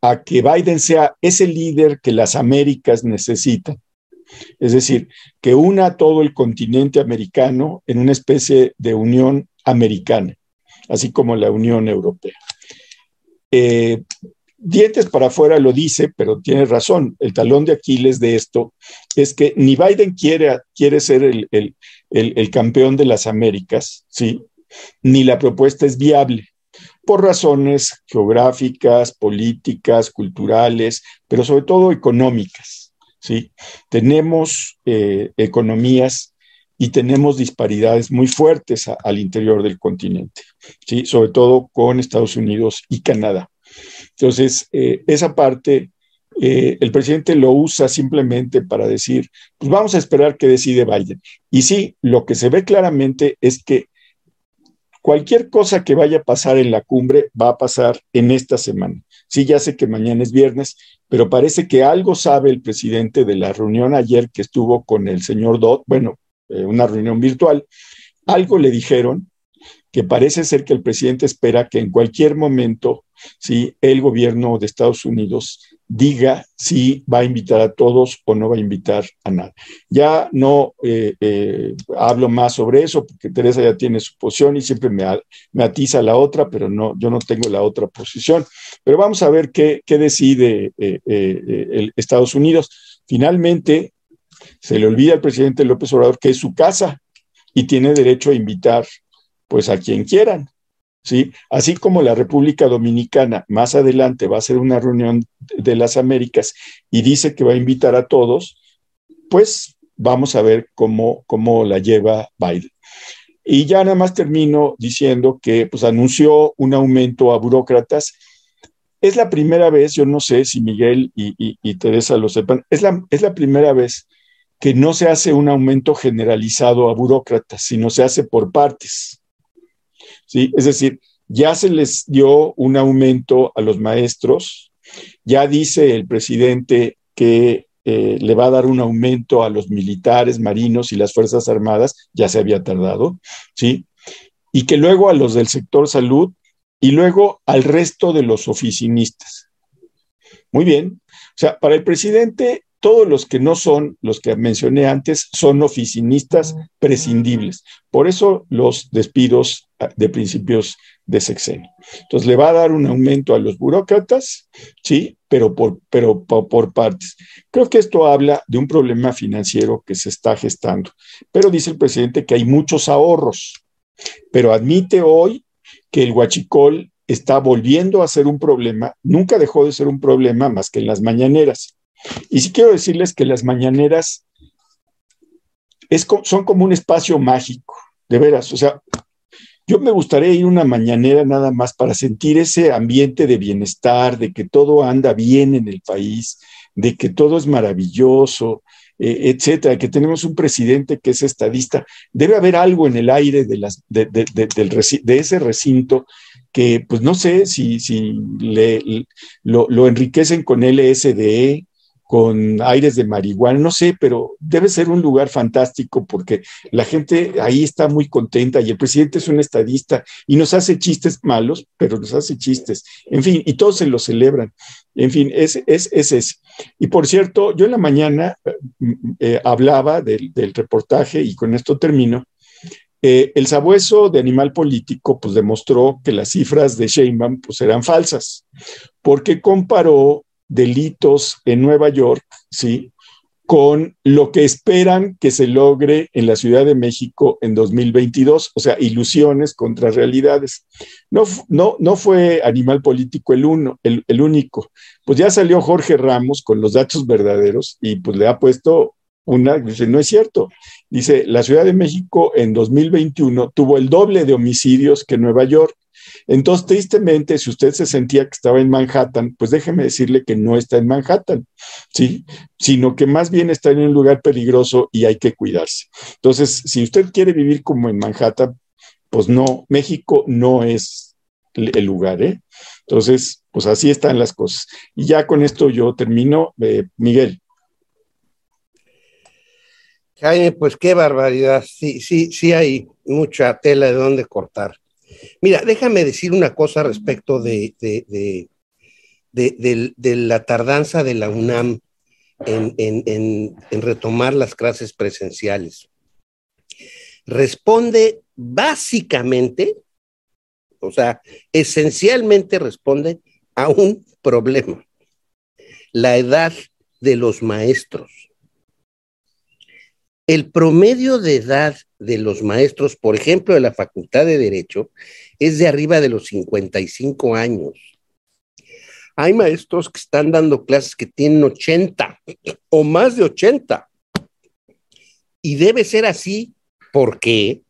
a que Biden sea ese líder que las Américas necesitan, Es decir, que una todo el continente americano en una especie de unión americana, así como la Unión Europea. Eh, dientes para afuera lo dice, pero tiene razón. El talón de Aquiles de esto es que ni Biden quiere, quiere ser el, el, campeón de las Américas, ¿sí? ni la propuesta es viable por razones geográficas, políticas, culturales, pero sobre todo económicas. ¿sí? Tenemos eh, economías y tenemos disparidades muy fuertes al interior del continente, ¿sí? sobre todo con Estados Unidos y Canadá. Entonces, eh, esa parte, eh, el presidente lo usa simplemente para decir, pues vamos a esperar que decide Biden. Y sí, lo que se ve claramente es que cualquier cosa que vaya a pasar en la cumbre va a pasar en esta semana. Sí, ya sé que mañana es viernes, pero parece que algo sabe el presidente de la reunión ayer que estuvo con el señor Dodd, bueno, eh, una reunión virtual, algo le dijeron que parece ser que el presidente espera que en cualquier momento, si el gobierno de Estados Unidos diga si va a invitar a todos o no va a invitar a nadie. Ya no eh, eh, hablo más sobre eso porque Teresa ya tiene su posición y siempre me, atiza la otra, pero no, yo no tengo la otra posición. Pero vamos a ver qué, decide eh, Estados Unidos. Finalmente, se le olvida al presidente López Obrador que es su casa y tiene derecho a invitar pues a quien quieran. ¿sí? Así como la República Dominicana más adelante va a hacer una reunión de las Américas y dice que va a invitar a todos, pues vamos a ver cómo, cómo la lleva Biden. Y ya nada más termino diciendo que pues anunció un aumento a burócratas. Es la primera vez, yo no sé si Miguel y, Teresa lo sepan, es la, es la primera vez que no se hace un aumento generalizado a burócratas, sino se hace por partes. ¿Sí? Es decir, ya se les dio un aumento a los maestros, ya dice el presidente que eh, le va a dar un aumento a los militares, marinos y las Fuerzas Armadas, ya se había tardado, ¿sí? Y que luego a los del sector salud y luego al resto de los oficinistas. Muy bien. O sea, para el presidente todos los que no son los que mencioné antes son oficinistas prescindibles. Por eso los despidos ah, de principios de sexenio. Entonces le va a dar un aumento a los burócratas, sí, pero por, pero por, partes. Creo que esto habla de un problema financiero que se está gestando. Pero dice el presidente que hay muchos ahorros, pero admite hoy que el huachicol está volviendo a ser un problema, nunca dejó de ser un problema más que en las mañaneras. Y sí quiero decirles que las mañaneras son como un espacio mágico, de veras. O sea, yo me gustaría ir una mañanera nada más para sentir ese ambiente de bienestar, de que todo anda bien en el país, de que todo es maravilloso, eh, etcétera, que tenemos un presidente que es estadista. Debe haber algo en el aire de, las, de, de, ese recinto que, pues no sé si, si lo, lo enriquecen con LSDE, con aires de marihuana, no sé, pero debe ser un lugar fantástico porque la gente ahí está muy contenta y el presidente es un estadista y nos hace chistes malos, pero nos hace chistes. En fin, y todos se lo celebran. En fin, es, es, ese. Y por cierto, yo en la mañana eh, eh, hablaba del, reportaje y con esto termino. Eh, el sabueso de animal político pues demostró que las cifras de Sheinbaum pues eran falsas, porque comparó delitos en Nueva York, ¿sí? con lo que esperan que se logre en la Ciudad de México en 2022, o sea, ilusiones contra realidades. No, no, no fue Animal Político el, uno, el, único. Pues ya salió Jorge Ramos con los datos verdaderos y pues le ha puesto una, dice, no es cierto. Dice, la Ciudad de México en 2021 tuvo el doble de homicidios que Nueva York entonces, tristemente, si usted se sentía que estaba en Manhattan, pues déjeme decirle que no está en Manhattan, ¿sí? Sino que más bien está en un lugar peligroso y hay que cuidarse. Entonces, si usted quiere vivir como en Manhattan, pues no, México no es el lugar, ¿eh? Entonces, pues así están las cosas. Y ya con esto yo termino. Eh, Miguel. Jaime, pues qué barbaridad. Sí, sí, sí hay mucha tela de dónde cortar. Mira, déjame decir una cosa respecto de, de, la tardanza de la UNAM en, retomar las clases presenciales. Responde básicamente, o sea, esencialmente responde a un problema, la edad de los maestros. El promedio de edad de los maestros, por ejemplo, de la Facultad de Derecho, es de arriba de los 55 años. Hay maestros que están dando clases que tienen 80 o más de 80. Y debe ser así. ¿Por qué?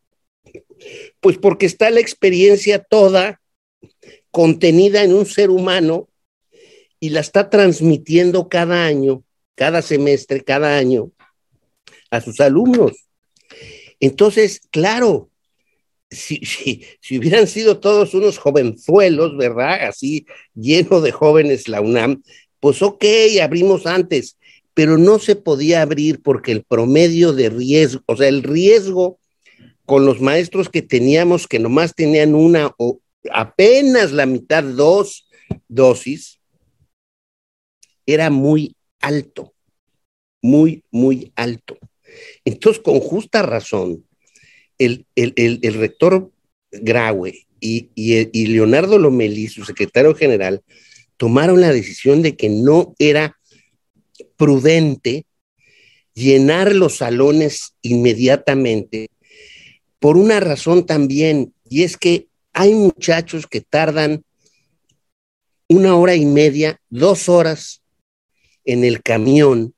Pues porque está la experiencia toda contenida en un ser humano y la está transmitiendo cada año, cada semestre, cada año a sus alumnos. Entonces, claro, [laughs] si, si, hubieran sido todos unos jovenzuelos, ¿verdad? Así lleno de jóvenes la UNAM, pues ok, abrimos antes, pero no se podía abrir porque el promedio de riesgo, o sea, el riesgo con los maestros que teníamos, que nomás tenían una o apenas la mitad, dos dosis, era muy alto, muy, muy alto. Entonces, con justa razón, el, rector Graue y, y, Leonardo Lomelí, su secretario general, tomaron la decisión de que no era prudente llenar los salones inmediatamente por una razón también, y es que hay muchachos que tardan una hora y media, dos horas en el camión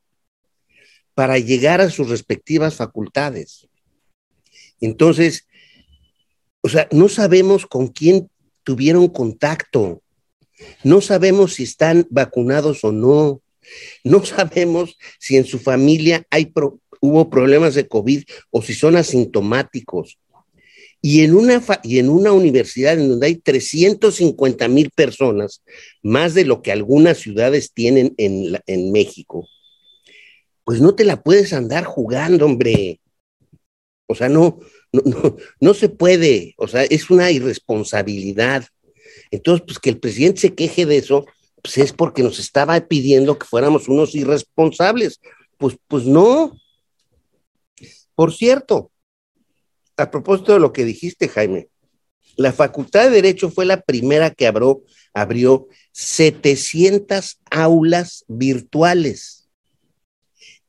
para llegar a sus respectivas facultades. Entonces, o sea, no sabemos con quién tuvieron contacto, no sabemos si están vacunados o no, no [laughs] sabemos si en su familia hay hubo problemas de COVID o si son asintomáticos. Y en, una y en una universidad en donde hay 350 mil personas, más de lo que algunas ciudades tienen en, en México, pues no te la puedes andar jugando, hombre. O sea, no, no, no, se puede, o sea, es una irresponsabilidad. Entonces, pues que el presidente se queje de eso, pues es porque nos estaba pidiendo que fuéramos unos irresponsables. Pues, pues no. Por cierto, a propósito de lo que dijiste, Jaime, la Facultad de Derecho fue la primera que abrió, abrió 700 aulas virtuales.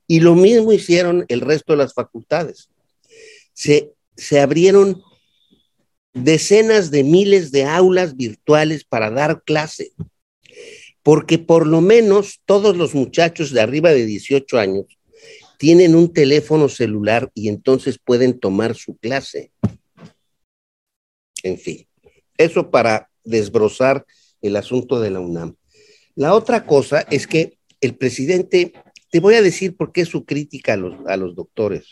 Y lo mismo hicieron el resto de las facultades se, abrieron decenas de miles de aulas virtuales para dar clase, porque por lo menos todos los muchachos de arriba de 18 años tienen un teléfono celular y entonces pueden tomar su clase. En fin, eso para desbrozar el asunto de la UNAM. La otra cosa es que el presidente, te voy a decir por qué su crítica a los, a los doctores.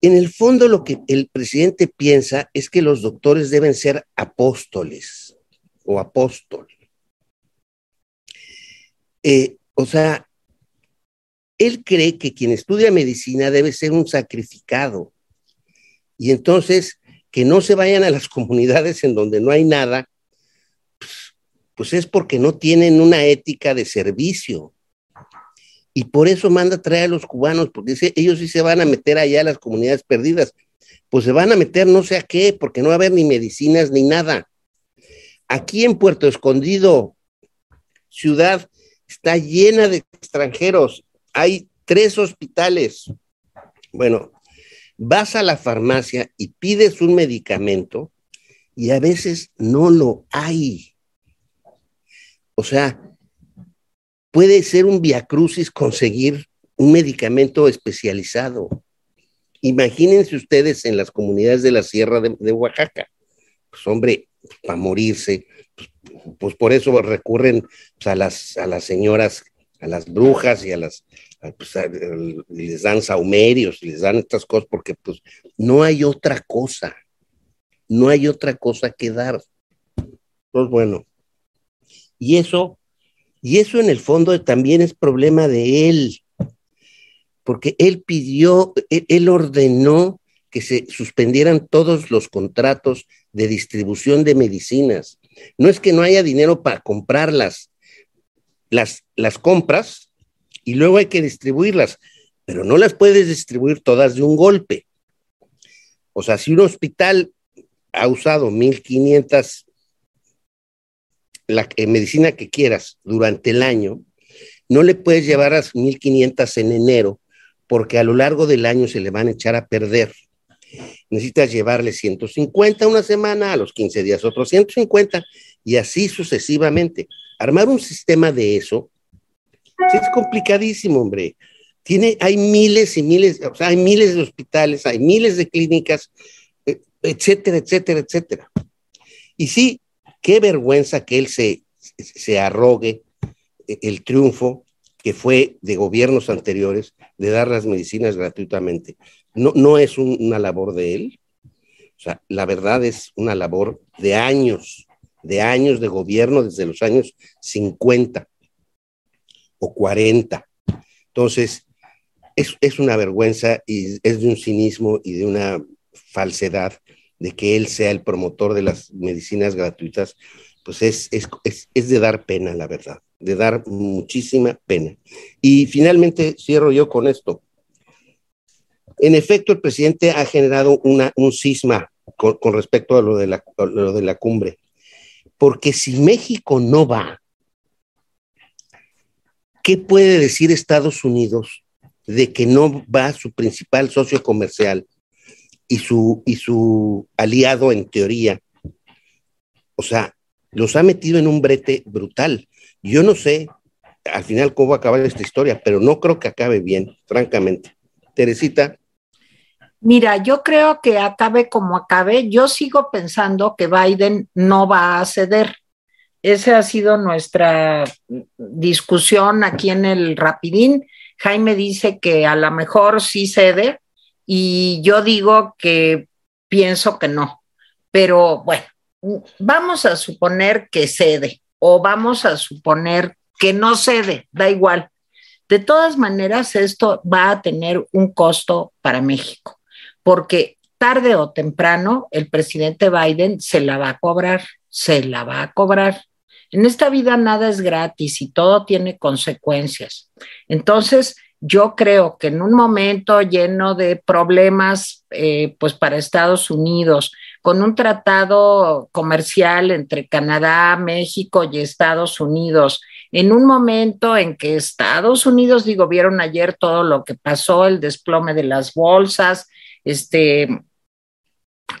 En el fondo lo que el presidente piensa es que los doctores deben ser apóstoles o apóstol. Eh, o sea, él cree que quien estudia medicina debe ser un sacrificado. Y entonces, que no se vayan a las [laughs] comunidades en donde no hay nada, pues, pues es porque no tienen una ética de servicio y por eso manda a traer a los cubanos, porque ellos sí se van a meter allá a las comunidades perdidas. Pues se van a meter no sé a qué, porque no va a haber ni medicinas ni nada. Aquí en Puerto Escondido, ciudad, está llena de extranjeros. Hay tres hospitales. Bueno, vas a la farmacia y pides un medicamento y a veces no lo hay. O sea, puede ser un viacrucis conseguir un medicamento especializado. Imagínense ustedes en las comunidades de la Sierra de, Oaxaca. Pues hombre, para morirse, pues, pues, por eso recurren pues, a, las, a las señoras, a las brujas y a las, pues, les dan saumerios, les dan estas cosas, porque pues no hay otra cosa, no hay otra cosa que dar. Pues bueno, y eso y eso en el fondo también es problema de él, porque él pidió, él, ordenó que se suspendieran todos los contratos de distribución de medicinas. No es que no haya dinero para comprarlas, las, las compras, y luego hay que distribuirlas, pero no las puedes distribuir todas de un golpe. O sea, si un hospital ha usado 1500 la medicina que quieras durante el año, no le puedes llevar a 1500 en enero porque a lo largo del año se le van a echar a perder. Necesitas llevarle 150 una semana, a los 15 días otros 150 y así sucesivamente. Armar un sistema de eso es complicadísimo, hombre. Tiene, hay miles y miles, o sea, hay miles de hospitales, hay miles de clínicas, eh, etcétera, etcétera, etcétera. Y sí, qué vergüenza que él se, se arrogue el triunfo que fue de gobiernos anteriores de dar las medicinas gratuitamente. No, no es una labor de él. O sea, la verdad es una labor de años, de años de gobierno desde los años 50 o 40. Entonces, es, es una vergüenza y es de un cinismo y de una falsedad de que él sea el promotor de las medicinas gratuitas, pues es, es, es, de dar pena, la verdad, de dar muchísima pena. Y finalmente cierro yo con esto. En efecto, el presidente ha generado una, un cisma con, respecto a lo, de la, a lo de la cumbre, porque si México no va, ¿qué puede decir Estados Unidos de que no va su principal socio comercial y su, y su aliado en teoría? O sea, los ha metido en un brete brutal. Yo no sé al final cómo va a acabar esta historia, pero no creo que acabe bien, francamente. Teresita. Mira, yo creo que acabe como acabe. Yo sigo pensando que Biden no va a ceder. Esa ha sido nuestra discusión aquí en el Rapidín. Jaime dice que a lo mejor sí cede y yo digo que pienso que no. Pero bueno, vamos a suponer que cede o vamos a suponer que no cede, da igual. De todas maneras, esto va a tener un costo para México, porque tarde o temprano el presidente Biden se la va a cobrar, se la va a cobrar. En esta vida nada es gratis y todo tiene consecuencias. Entonces, yo creo que en un momento lleno de problemas, eh, pues para Estados Unidos, con un tratado comercial entre Canadá, México y Estados Unidos, en un momento en que Estados Unidos, digo, vieron ayer todo lo que pasó, el desplome de las bolsas, este,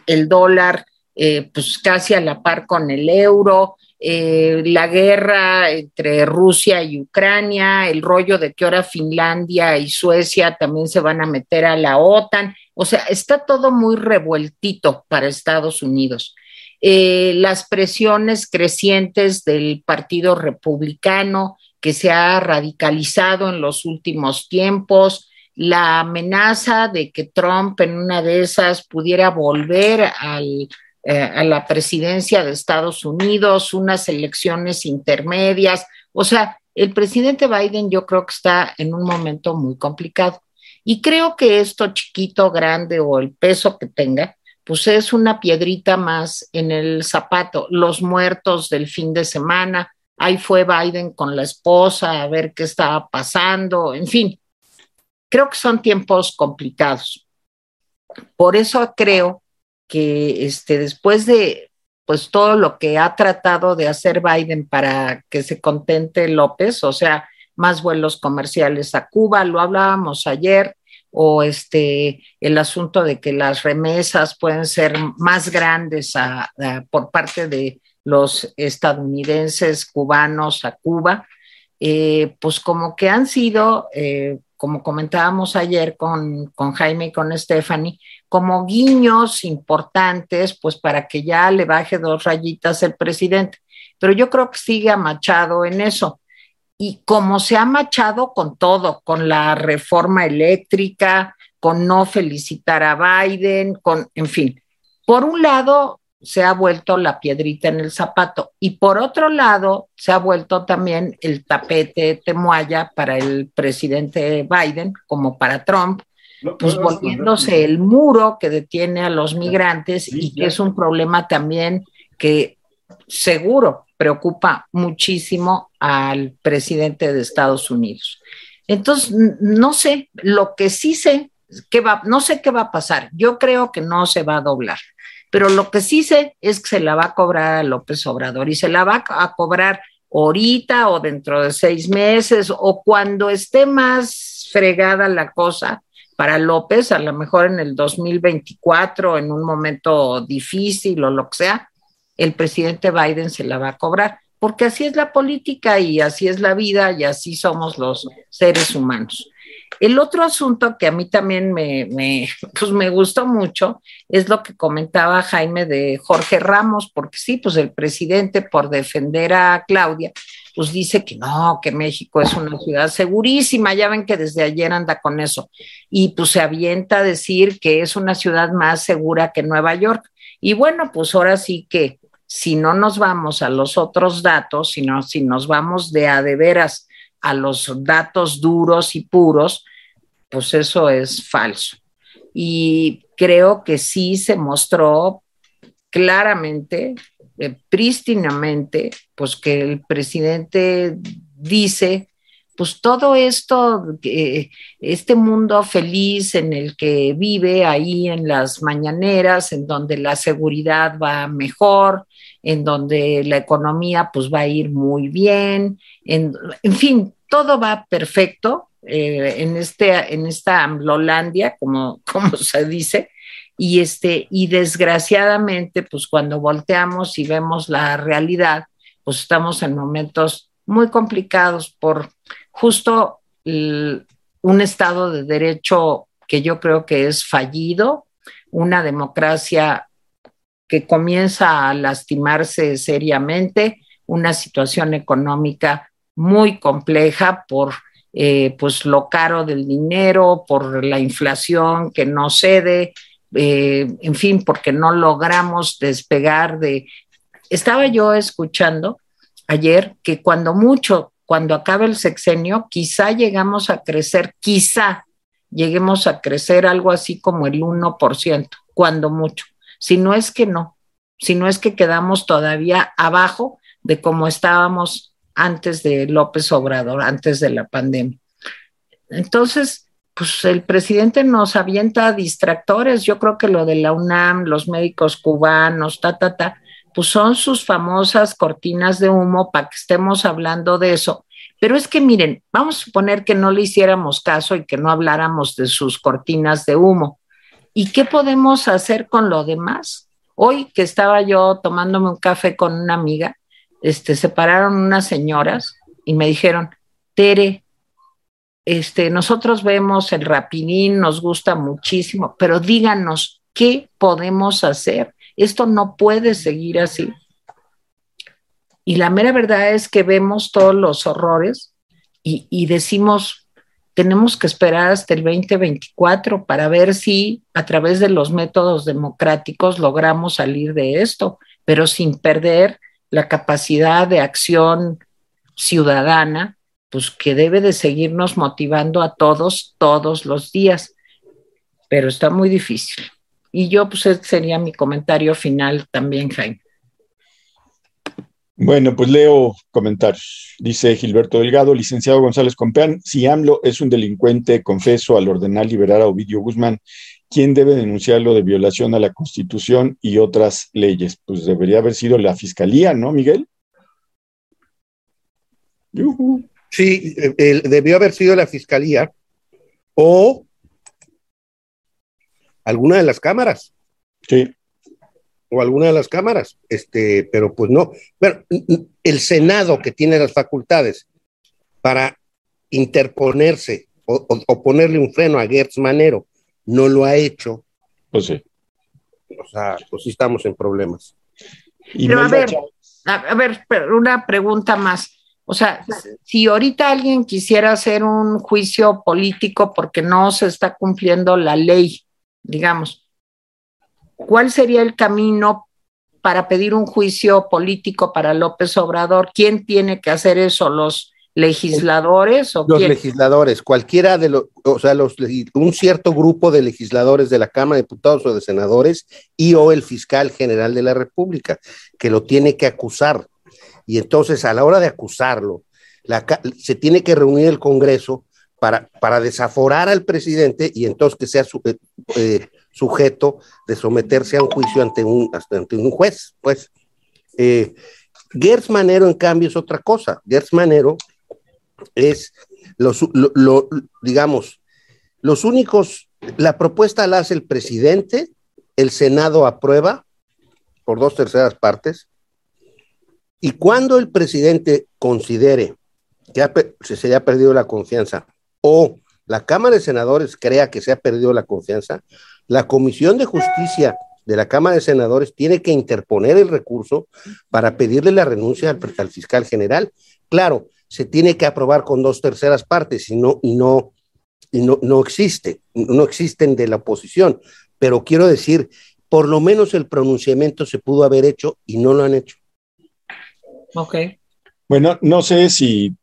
el dólar, eh, pues casi a la par con el euro, eh, la guerra entre Rusia y Ucrania, el rollo de que ahora Finlandia y Suecia también se van a meter a la OTAN. O sea, está todo muy revueltito para Estados Unidos. Eh, las presiones crecientes del Partido Republicano que se ha radicalizado en los últimos tiempos, la amenaza de que Trump en una de esas pudiera volver al eh, a la presidencia de Estados Unidos, unas elecciones intermedias. O sea, el presidente Biden yo creo que está en un momento muy complicado. Y creo que esto chiquito, grande o el peso que tenga, pues es una piedrita más en el zapato. Los muertos del fin de semana, ahí fue Biden con la esposa a ver qué estaba pasando, en fin, creo que son tiempos complicados. Por eso creo que este, después de pues todo lo que ha tratado de hacer Biden para que se contente López, o sea, más vuelos comerciales a Cuba, lo hablábamos ayer, o este el asunto de que las remesas pueden ser más grandes por parte de los estadounidenses cubanos a Cuba, eh, pues como que han sido, eh, como comentábamos ayer con, con Jaime y con Stephanie, como guiños importantes, pues para que ya le baje dos rayitas el presidente. Pero yo creo que sigue amachado en eso. Y como se ha machado con todo, con la reforma eléctrica, con no felicitar a Biden, con, en fin, por un lado se ha vuelto la piedrita en el zapato y por otro lado se ha vuelto también el tapete temuaya para el presidente Biden como para Trump pues volviéndose el muro que detiene a los migrantes y que es un problema también que seguro preocupa muchísimo al presidente de Estados Unidos. Entonces, no sé, lo que sí sé, que va, no sé qué va a pasar. Yo creo que no se va a doblar, pero lo que sí sé es que se la va a cobrar a López Obrador y se la va a cobrar ahorita o dentro de seis meses o cuando esté más fregada la cosa para López, a lo mejor en el 2024, en un momento difícil o lo que sea, el presidente Biden se la va a cobrar, porque así es la política y así es la vida y así somos los seres humanos. El otro asunto que a mí también me, [laughs] pues me gustó mucho es lo que comentaba Jaime de Jorge Ramos, porque sí, pues el presidente por defender a Claudia, pues dice que no, que México es una ciudad segurísima, ya ven que desde ayer anda con eso, y pues se avienta a decir que es una ciudad más segura que Nueva York. Y bueno, pues ahora sí que si no nos vamos a los otros datos, sino si nos vamos de a de veras a los datos duros y puros, pues eso es falso. Y creo que sí se mostró claramente, eh, prístinamente, pues que el presidente dice, pues todo esto, este mundo feliz en el que vive ahí en las mañaneras, en donde la seguridad va mejor, en donde la economía pues va a ir muy bien, en, en fin, todo va perfecto eh, en, este, en esta Amlolandia, como, [laughs] como se dice, y, este, y desgraciadamente, pues cuando volteamos y vemos la realidad, pues estamos en momentos muy complicados por justo un Estado de Derecho que yo creo que es fallido, una democracia que comienza a lastimarse seriamente, una situación económica muy compleja por eh, pues lo caro del dinero, por la inflación que no cede, eh, en fin, porque no logramos despegar de... Estaba yo escuchando ayer que cuando mucho, cuando acabe el sexenio, quizá llegamos a crecer, quizá lleguemos a crecer algo así como el 1%, cuando mucho. Si no es que no, si no es que quedamos todavía abajo de como estábamos antes de López Obrador, antes de la pandemia. Entonces, pues el presidente nos avienta distractores. Yo creo que lo de la UNAM, los médicos cubanos, ta, ta, ta, pues son sus famosas cortinas de humo para que estemos hablando de eso. Pero es que miren, vamos a suponer que no le hiciéramos caso y que no habláramos de sus cortinas de humo. ¿Y qué podemos hacer con lo demás? Hoy que estaba yo tomándome un café con una amiga, este, se pararon unas señoras y me dijeron, Tere, este, nosotros vemos el rapidín, nos gusta muchísimo, pero díganos, ¿qué podemos hacer? Esto no puede seguir así. Y la mera verdad es que vemos todos los horrores y, y decimos, tenemos que esperar hasta el 2024 para ver si a través de los métodos democráticos logramos salir de esto, pero sin perder la capacidad de acción ciudadana, pues que debe de seguirnos motivando a todos todos los días, pero está muy difícil. Y yo, pues ese sería mi comentario final también, Jaime. Bueno, pues leo comentarios. Dice Gilberto Delgado, licenciado González Compeán, si AMLO es un delincuente, confeso, al ordenar liberar a Ovidio Guzmán, ¿quién debe denunciarlo de violación a la Constitución y otras leyes? Pues debería haber sido la Fiscalía, ¿no, Miguel? Sí, debió haber sido la Fiscalía o alguna de las cámaras. Sí. O alguna de las cámaras, este, pero pues no. Pero el Senado que tiene las facultades para interponerse o, o ponerle un freno a Gertz Manero no lo ha hecho, pues sí. O sea, pues sí estamos en problemas. Pero a ver, a, ver, una pregunta más. O sea, si ahorita alguien quisiera hacer un juicio político porque no se está cumpliendo la ley, digamos, ¿cuál sería el camino para pedir un juicio político para López Obrador? ¿Quién tiene que hacer eso? ¿Los legisladores o los legisladores, cualquiera de los, o sea, los, un cierto grupo de legisladores de la Cámara de Diputados o de senadores y o el fiscal general de la República, que lo tiene que acusar. Y entonces a la hora de acusarlo, la, se tiene que reunir el Congreso para, para desaforar al presidente y entonces que sea eh, eh, sujeto de someterse a un juicio ante un, ante un juez. Pues eh, Manero, en cambio, es otra cosa. Gers Manero es, los, lo, digamos, los únicos, la propuesta la hace el presidente, el Senado aprueba por dos terceras partes, y cuando el presidente considere que se haya perdido la confianza o la Cámara de Senadores crea que se ha perdido la confianza, la Comisión de Justicia de la Cámara de Senadores tiene que interponer el recurso para pedirle la renuncia al, fiscal general. Claro, se tiene que aprobar con dos terceras partes y no, y no, y no, no existe, no existen de la oposición. Pero quiero decir, por lo menos el pronunciamiento se pudo haber hecho y no lo han hecho. Ok. Bueno, no sé si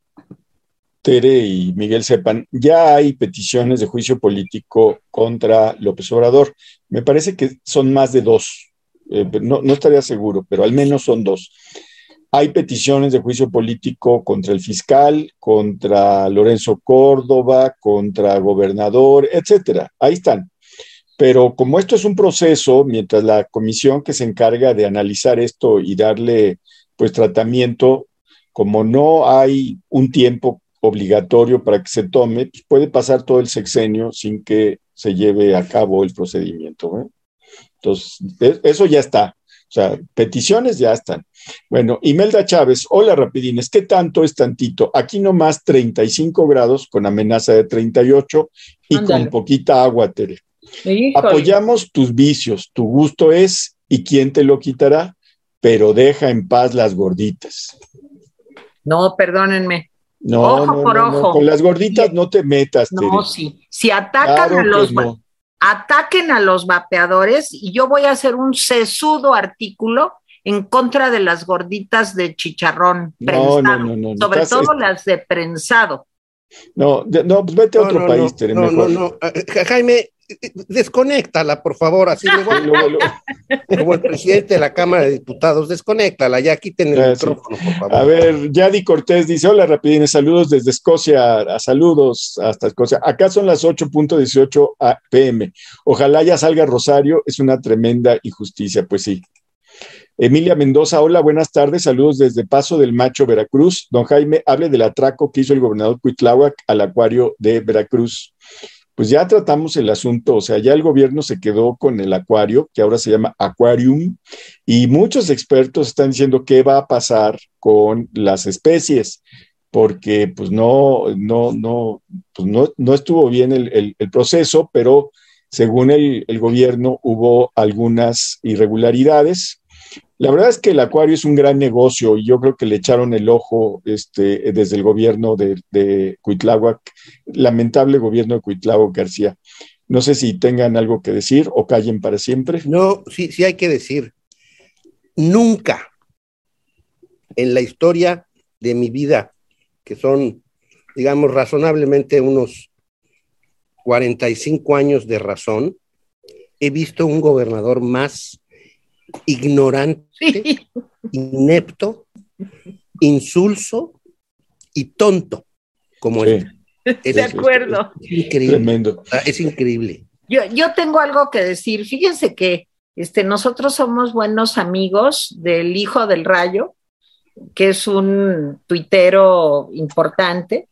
Tere y Miguel sepan, ya hay peticiones de juicio político contra López Obrador. Me parece que son más de dos. Eh, no, no estaría seguro, pero al menos son dos. Hay peticiones de juicio político contra el fiscal, contra Lorenzo Córdoba, contra gobernador, etcétera. Ahí están. Pero como esto es un proceso, mientras la comisión que se encarga de analizar esto y darle pues tratamiento, como no hay un tiempo obligatorio para que se tome, pues puede pasar todo el sexenio sin que se lleve a cabo el procedimiento. ¿eh? Entonces, e, eso ya está. O sea, peticiones ya están. Bueno, Imelda Chávez, hola rapidines, ¿qué tanto es tantito? Aquí nomás 35 grados con amenaza de 38 y con poquita agua, Tere. Apoyamos tus vicios, tu gusto es y quién te lo quitará, pero deja en paz las gorditas. No, perdónenme, no, ojo por ojo. Con las gorditas no te metas. No, sí. Si atacan a los ataquen a los vapeadores y yo voy a hacer un sesudo artículo en contra de las gorditas de chicharrón prensado, sobre todo las de prensado. No, no, pues vete a otro país, Tere, no, no, no, eh, Jaime, desconéctala, por favor, así [laughs] como el presidente de la Cámara de Diputados, desconéctala, ya quiten el ah, micrófono, por favor. A ver, Yadi Cortés dice, hola rapidines, saludos desde Escocia, a saludos hasta Escocia. Acá son las 8.18 pm. Ojalá ya salga Rosario, es una tremenda injusticia, pues sí. Emilia Mendoza, hola, buenas tardes, saludos desde Paso del Macho, Veracruz. Don Jaime, hable del atraco que hizo el gobernador Cuitláhuac al acuario de Veracruz pues ya tratamos el asunto, o sea, ya el gobierno se quedó con el acuario, que ahora se llama Aquarium, y muchos expertos están diciendo qué va a pasar con las especies, porque pues no, no, no, pues no, no estuvo bien el, proceso, pero según el, el gobierno hubo algunas irregularidades la verdad es que el acuario es un gran negocio y yo creo que le echaron el ojo este, desde el gobierno de, de lamentable gobierno de Cuitláhuac García. No sé si tengan algo que decir o callen para siempre. No, sí, sí hay que decir. Nunca en la historia de mi vida, que son, digamos, razonablemente unos 45 años de razón, he visto un gobernador más ignorante, inepto, insulso y tonto como él. de acuerdo. Es, increíble. Tremendo. Ah, es increíble. Yo, yo tengo algo que decir. Fíjense que este, nosotros somos buenos amigos del hijo del rayo, que es un tuitero importante,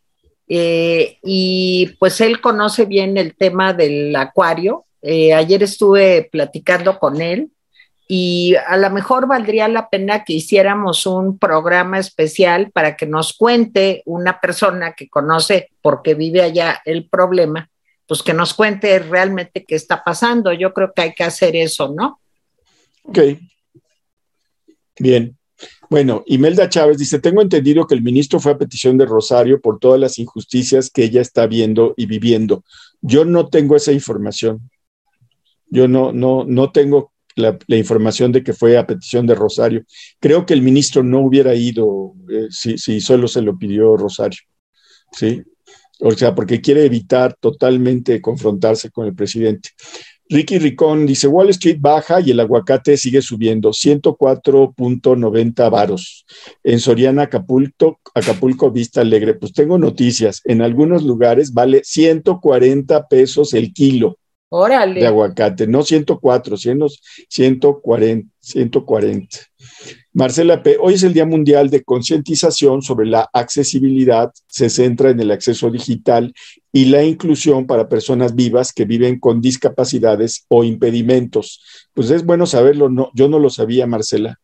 eh, y pues él conoce bien el tema del acuario. Eh, ayer estuve platicando con él y a lo mejor valdría la pena que hiciéramos un programa especial para que nos cuente una persona que conoce porque vive allá el problema, pues que nos cuente realmente qué está pasando. Yo creo que hay que hacer eso, ¿no? Ok. Bien. Bueno, Imelda Chávez dice, tengo entendido que el ministro fue a petición de Rosario por todas las injusticias que ella está viendo y viviendo. Yo no tengo esa información. Yo no, no, no tengo la, información de que fue a petición de Rosario. Creo que el ministro no hubiera ido eh, si, si, solo se lo pidió Rosario. ¿sí? O sea, porque quiere evitar totalmente confrontarse con el presidente. Ricky Ricón dice, Wall Street baja y el aguacate sigue subiendo, 104.90 varos. En Soriana, Acapulco, Acapulco, Vista Alegre. Pues tengo noticias, en algunos lugares vale 140 pesos el kilo. Órale. De aguacate, no 104, 140, 140. Marcela P., hoy es el Día Mundial de Concientización sobre la Accesibilidad. Se centra en el acceso digital y la inclusión para personas vivas que viven con discapacidades o impedimentos. Pues es bueno saberlo, no, yo no lo sabía, Marcela.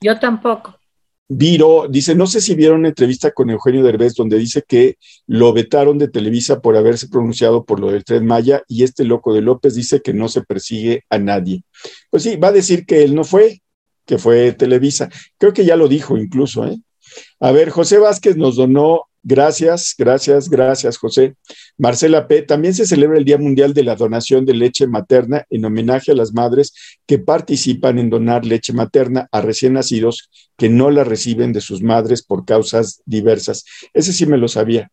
Yo tampoco. Viro dice, no sé si vieron una entrevista con Eugenio Derbez donde dice que lo vetaron de Televisa por haberse pronunciado por lo del Tren Maya y este loco de López dice que no se persigue a nadie. Pues sí, va a decir que él no fue, que fue Televisa. Creo que ya lo dijo incluso, ¿eh? A ver, José Vázquez nos donó Gracias, gracias, gracias, José. Marcela P. También se celebra el Día Mundial de la Donación de Leche Materna en homenaje a las madres que participan en donar leche materna a recién nacidos que no la reciben de sus madres por causas diversas. Ese sí me lo sabía,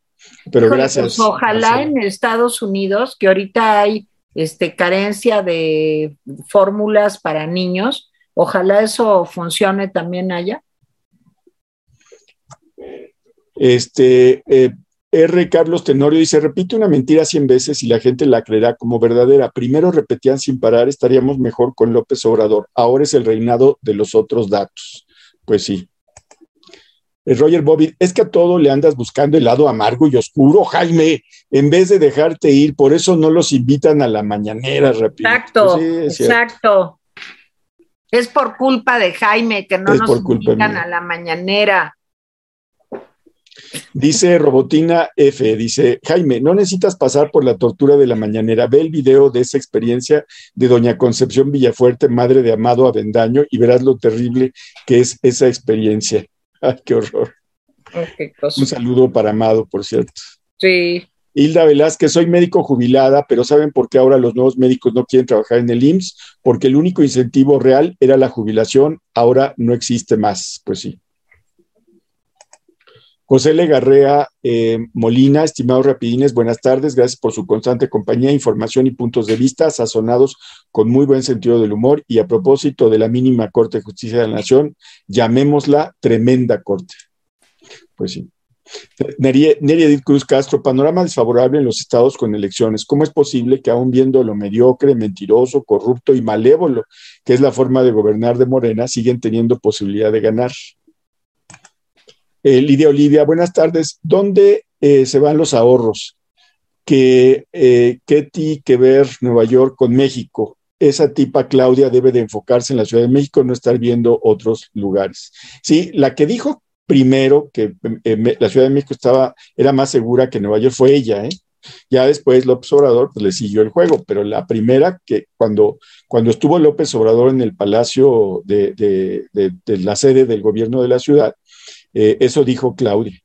pero gracias. Pues, ojalá en Estados Unidos, que ahorita hay este, carencia de fórmulas para niños, ojalá eso funcione también allá. Este, eh, R. Carlos Tenorio dice, repite una mentira cien veces y la gente la creerá como verdadera. Primero repetían sin parar, estaríamos mejor con López Obrador. Ahora es el reinado de los otros datos. Pues sí. Eh, Roger Bobby, es que a todo le andas buscando el lado amargo y oscuro, Jaime, en vez de dejarte ir, por eso no los invitan a la mañanera rápido. Exacto, pues exacto. Es por culpa de Jaime que no nos invitan a la mañanera. Dice Robotina F, dice Jaime, no necesitas pasar por la tortura de la mañanera, ve el video de esa experiencia de doña Concepción Villafuerte, madre de Amado Avendaño, y verás lo terrible que es esa experiencia. [laughs] Ay, qué horror. Un saludo para Amado, por cierto. Sí. Hilda Velázquez, soy médico jubilada, pero ¿saben por qué ahora los nuevos médicos no quieren trabajar en el IMSS? Porque el único incentivo real era la jubilación, ahora no existe más. Pues sí. José Legarrea eh, Molina, estimados rapidines, buenas tardes, gracias por su constante compañía, información y puntos de vista sazonados con muy buen sentido del humor y a propósito de la mínima Corte de Justicia de la Nación, llamémosla tremenda Corte. Pues sí. Neri Edith Cruz Castro, panorama desfavorable en los estados con elecciones. ¿Cómo es posible que aún viendo lo mediocre, mentiroso, corrupto y malévolo, que es la forma de gobernar de Morena, siguen teniendo posibilidad de ganar? Eh, Lidia Olivia, buenas tardes. ¿Dónde eh, se van los ahorros? Que, eh, ¿Qué tiene que ver Nueva York con México? Esa tipa Claudia debe de enfocarse en la Ciudad de México, no estar viendo otros lugares. Sí, la que dijo primero que la Ciudad de México estaba, era más segura que Nueva York fue ella, ¿eh? Ya después López Obrador pues, le siguió el juego, pero la primera que cuando, cuando estuvo López Obrador en el palacio de, de la sede del gobierno de la ciudad, eh, eso dijo Claudia.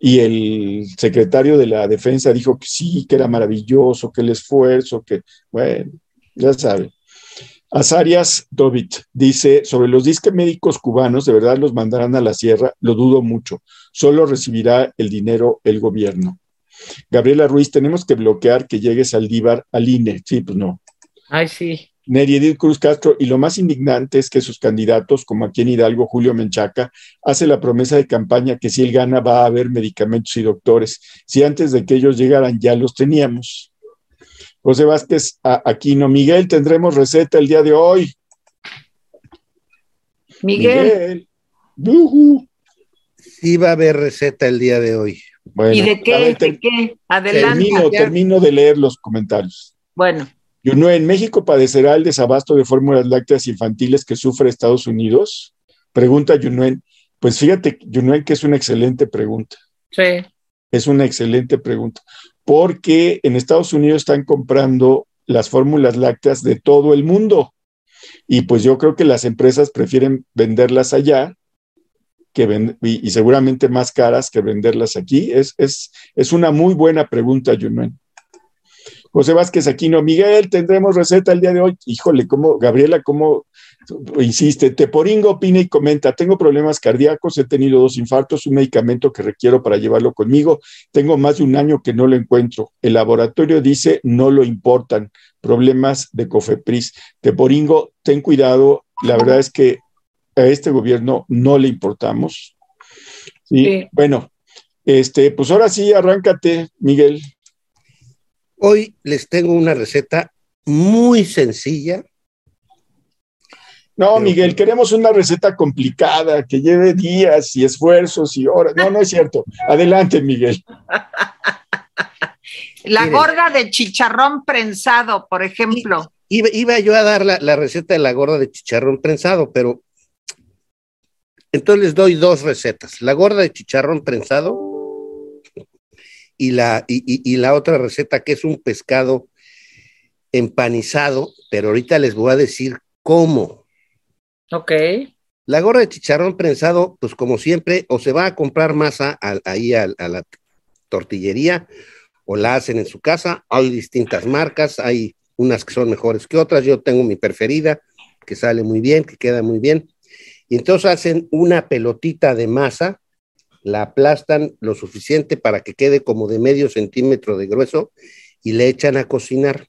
Y el secretario de la defensa dijo que sí, que era maravilloso, que el esfuerzo, que, bueno, ya sabe. Azarias Dobit dice, sobre los disque médicos cubanos, ¿de verdad los mandarán a la sierra? Lo dudo mucho. Solo recibirá el dinero el gobierno. Gabriela Ruiz, tenemos que bloquear que llegue Saldívar al INE. Sí, pues no. Ay, sí. Neri Edith Cruz Castro, y lo más indignante es que sus candidatos, como aquí en Hidalgo, Julio Menchaca, hace la promesa de campaña que si él gana va a haber medicamentos y doctores. Si antes de que ellos llegaran ya los teníamos. José Vázquez Aquino, Miguel, tendremos receta el día de hoy. Miguel. Sí va a haber receta el día de hoy. ¿Y de qué? ¿De qué? Adelante. Termino, termino de leer los comentarios. Bueno. ¿En México padecerá el desabasto de fórmulas lácteas infantiles que sufre Estados Unidos? Pregunta Yunuen. Pues fíjate, Yunuen, que es una excelente pregunta. Sí. Es una excelente pregunta. Porque en Estados Unidos están comprando las fórmulas lácteas de todo el mundo. Y pues yo creo que las empresas prefieren venderlas allá que y, seguramente más caras que venderlas aquí. Es, es, es una muy buena pregunta, Yunuen. José Vázquez Aquino, Miguel, tendremos receta el día de hoy. Híjole, ¿cómo, Gabriela, cómo insiste, Teporingo opina y comenta, tengo problemas cardíacos, he tenido dos infartos, un medicamento que requiero para llevarlo conmigo, tengo más de un año que no lo encuentro. El laboratorio dice no lo importan, problemas de Cofepris. Teporingo, ten cuidado, la verdad es que a este gobierno no le importamos. Sí. Bueno, este, pues ahora sí, arráncate, Miguel. Hoy les tengo una receta muy sencilla. No, Miguel, queremos una receta complicada que lleve días y esfuerzos y horas. No, no es cierto. Adelante, Miguel. La gorda de chicharrón prensado, por ejemplo. Iba, yo a dar la, receta de la gorda de chicharrón prensado, pero entonces les doy dos recetas. La gorda de chicharrón prensado y la, y la otra receta que es un pescado empanizado, pero ahorita les voy a decir cómo. Ok. La gorda de chicharrón prensado, pues como siempre, o se va a comprar masa ahí a, la tortillería, o la hacen en su casa. Hay distintas marcas, hay unas que son mejores que otras. Yo tengo mi preferida, que sale muy bien, que queda muy bien. Y entonces hacen una pelotita de masa, la aplastan lo suficiente para que quede como de medio centímetro de grueso y le echan a cocinar.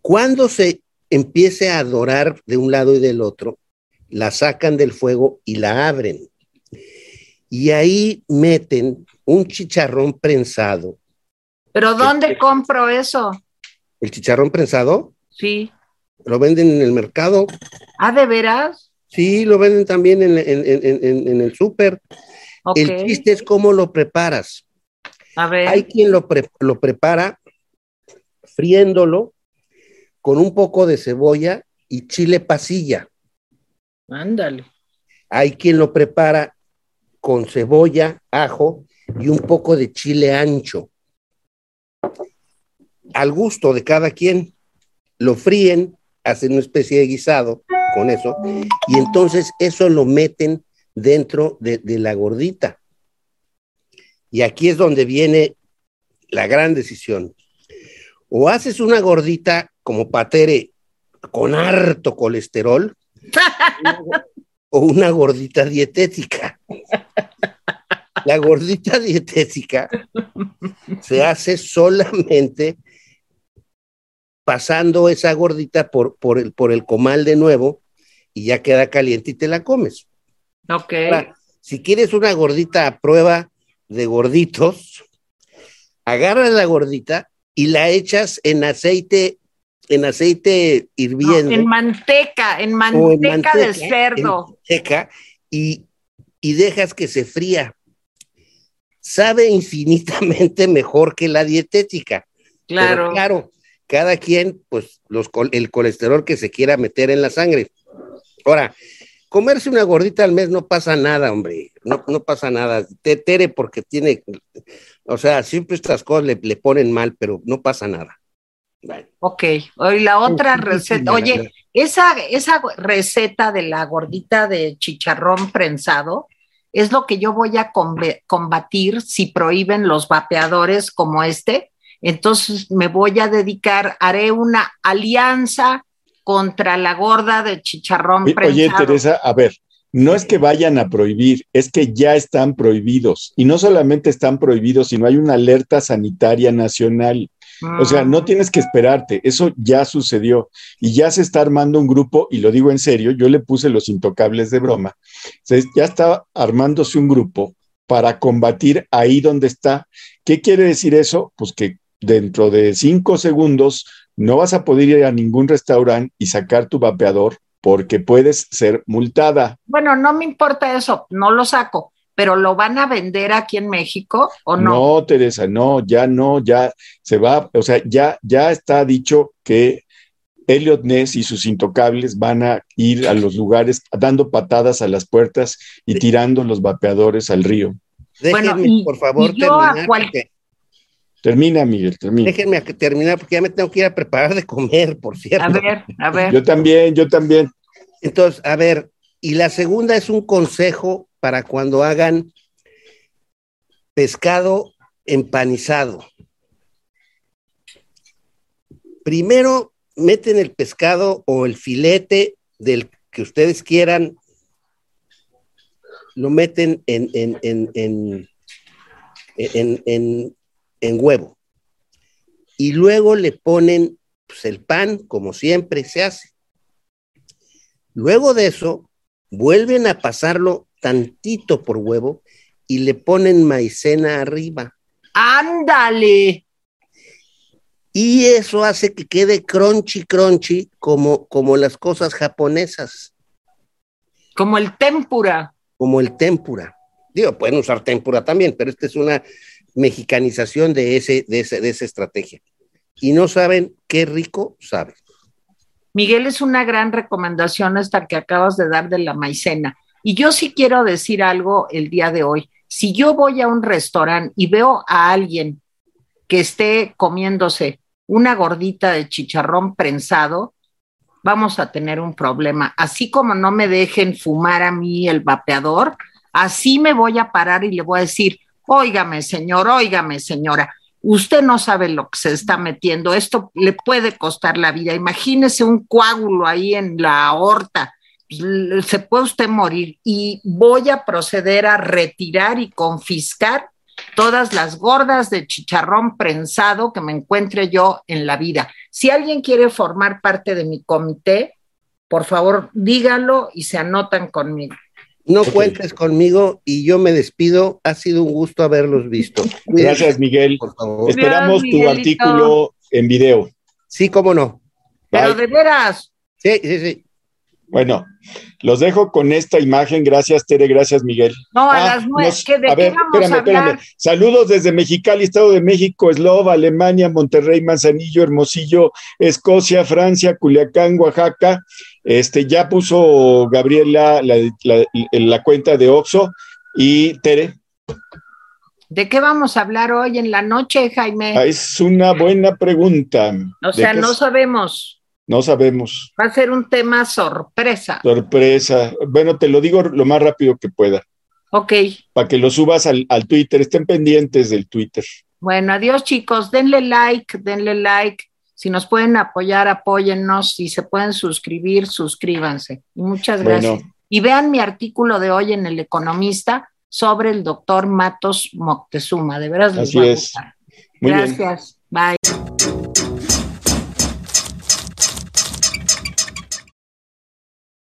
Cuando se empiece a dorar de un lado y del otro, la sacan del fuego y la abren. Y ahí meten un chicharrón prensado. ¿Pero dónde compro eso? ¿El chicharrón prensado? Sí. ¿Lo venden en el mercado? ¿Ah, de veras? Sí, lo venden también en, el súper. El chiste es cómo lo preparas. A ver. Hay quien lo, lo prepara friéndolo con un poco de cebolla y chile pasilla. Ándale. Hay quien lo prepara con cebolla, ajo y un poco de chile ancho. Al gusto de cada quien, lo fríen, hacen una especie de guisado con eso, y entonces eso lo meten dentro de, de la gordita. Y aquí es donde viene la gran decisión. O haces una gordita como patere con harto colesterol [laughs] o una gordita dietética. La gordita dietética se hace solamente pasando esa gordita por, por, el, por el comal de nuevo y ya queda caliente y te la comes. Ok. si quieres una gordita a prueba de gorditos, agarra la gordita y la echas en aceite en aceite hirviendo. en manteca, en manteca, de cerdo. y, y dejas que se fría. Sabe infinitamente [laughs] mejor que la dietética. Claro. claro, cada quien, pues, los, el colesterol que se quiera meter en la sangre. Ahora, comerse una gordita al mes no pasa nada, hombre. No, no pasa nada. Te tere porque tiene, o sea, siempre estas cosas le, le ponen mal, pero no pasa nada. Ok, hoy la otra receta, oye, esa, esa receta de la gordita de chicharrón prensado es lo que yo voy a combatir si prohíben los vapeadores como este. Entonces me voy a dedicar, haré una alianza contra la gorda de chicharrón prensado. Oye, Teresa, a ver, no es que vayan a prohibir, es que ya están prohibidos. Y no solamente están prohibidos, sino hay una alerta sanitaria nacional. O sea, no tienes que esperarte, eso ya sucedió y ya se está armando un grupo, y lo digo en serio, yo le puse los intocables de broma, ya está armándose un grupo para combatir ahí donde está. ¿Qué quiere decir eso? Pues que dentro de cinco segundos no vas a poder ir a ningún restaurante y sacar tu vapeador porque puedes ser multada. Bueno, no me importa eso, no lo saco pero ¿lo van a vender aquí en México o no? No, Teresa, no, ya no, ya se va, o sea, ya, ya está dicho que Elliot Ness y sus intocables van a ir a los lugares dando patadas a las puertas y tirando los vapeadores al río. Déjenme, por favor, terminar. Termina, Miguel, termina. Déjenme terminar porque ya me tengo que ir a preparar de comer, [laughs] por cierto. A ver, a ver. Yo también, yo también. Entonces, a ver, y la segunda es un consejo para cuando hagan pescado empanizado. Primero meten el pescado o el filete del que ustedes quieran, lo meten en, en, en, en, en huevo. Y luego le ponen pues, el pan, como siempre se hace. Luego de eso, vuelven a pasarlo tantito por huevo y le ponen maicena arriba. ¡Ándale! Y eso hace que quede crunchy, crunchy, como, como las cosas japonesas. Como el tempura. Como el tempura. Digo, pueden usar tempura también, pero esta es una mexicanización de, ese, de, ese, de esa estrategia. Y no saben qué rico sabe. Miguel, es una gran recomendación esta que acabas de dar de la maicena. Y yo sí quiero decir algo el día de hoy. Si yo voy a un restaurante y veo a alguien que esté comiéndose una gordita de chicharrón prensado, vamos a tener un problema. Así como no me dejen fumar a mí el vapeador, así me voy a parar y le voy a decir, óigame señor, óigame señora, usted no sabe lo que se está metiendo, esto le puede costar la vida. Imagínese un coágulo ahí en la aorta, se puede usted morir y voy a proceder a retirar y confiscar todas las gordas de chicharrón prensado que me encuentre yo en la vida. Si alguien quiere formar parte de mi comité, por favor, dígalo y se anotan conmigo. No cuentes conmigo y yo me despido. Ha sido un gusto haberlos visto. [laughs] Gracias, Miguel. Por favor. Esperamos tu artículo en video. Sí, cómo no. Pero de veras. Sí, sí, sí. Bueno, los dejo con esta imagen. Gracias, Tere. Gracias, Miguel. No, a ah, las nueve. ¿De a ver, vamos espérame, espérame. Saludos desde Mexicali, Estado de México, Eslova, Alemania, Monterrey, Manzanillo, Hermosillo, Escocia, Francia, Culiacán, Oaxaca. Este, ya puso Gabriela la, la cuenta de Oxo y Tere. ¿De qué vamos a hablar hoy en la noche, Jaime? Ah, es una buena pregunta. O sea, no sabemos. No sabemos. Va a ser un tema sorpresa. Sorpresa. Bueno, te lo digo lo más rápido que pueda. Ok. Para que lo subas al, al Twitter. Estén pendientes del Twitter. Bueno, adiós chicos. Denle like, denle like. Si nos pueden apoyar, apóyennos. Si se pueden suscribir, suscríbanse. Y muchas gracias. Y vean mi artículo de hoy en El Economista sobre el doctor Matos Moctezuma. De veras les Así va a gustar. gracias. Bye.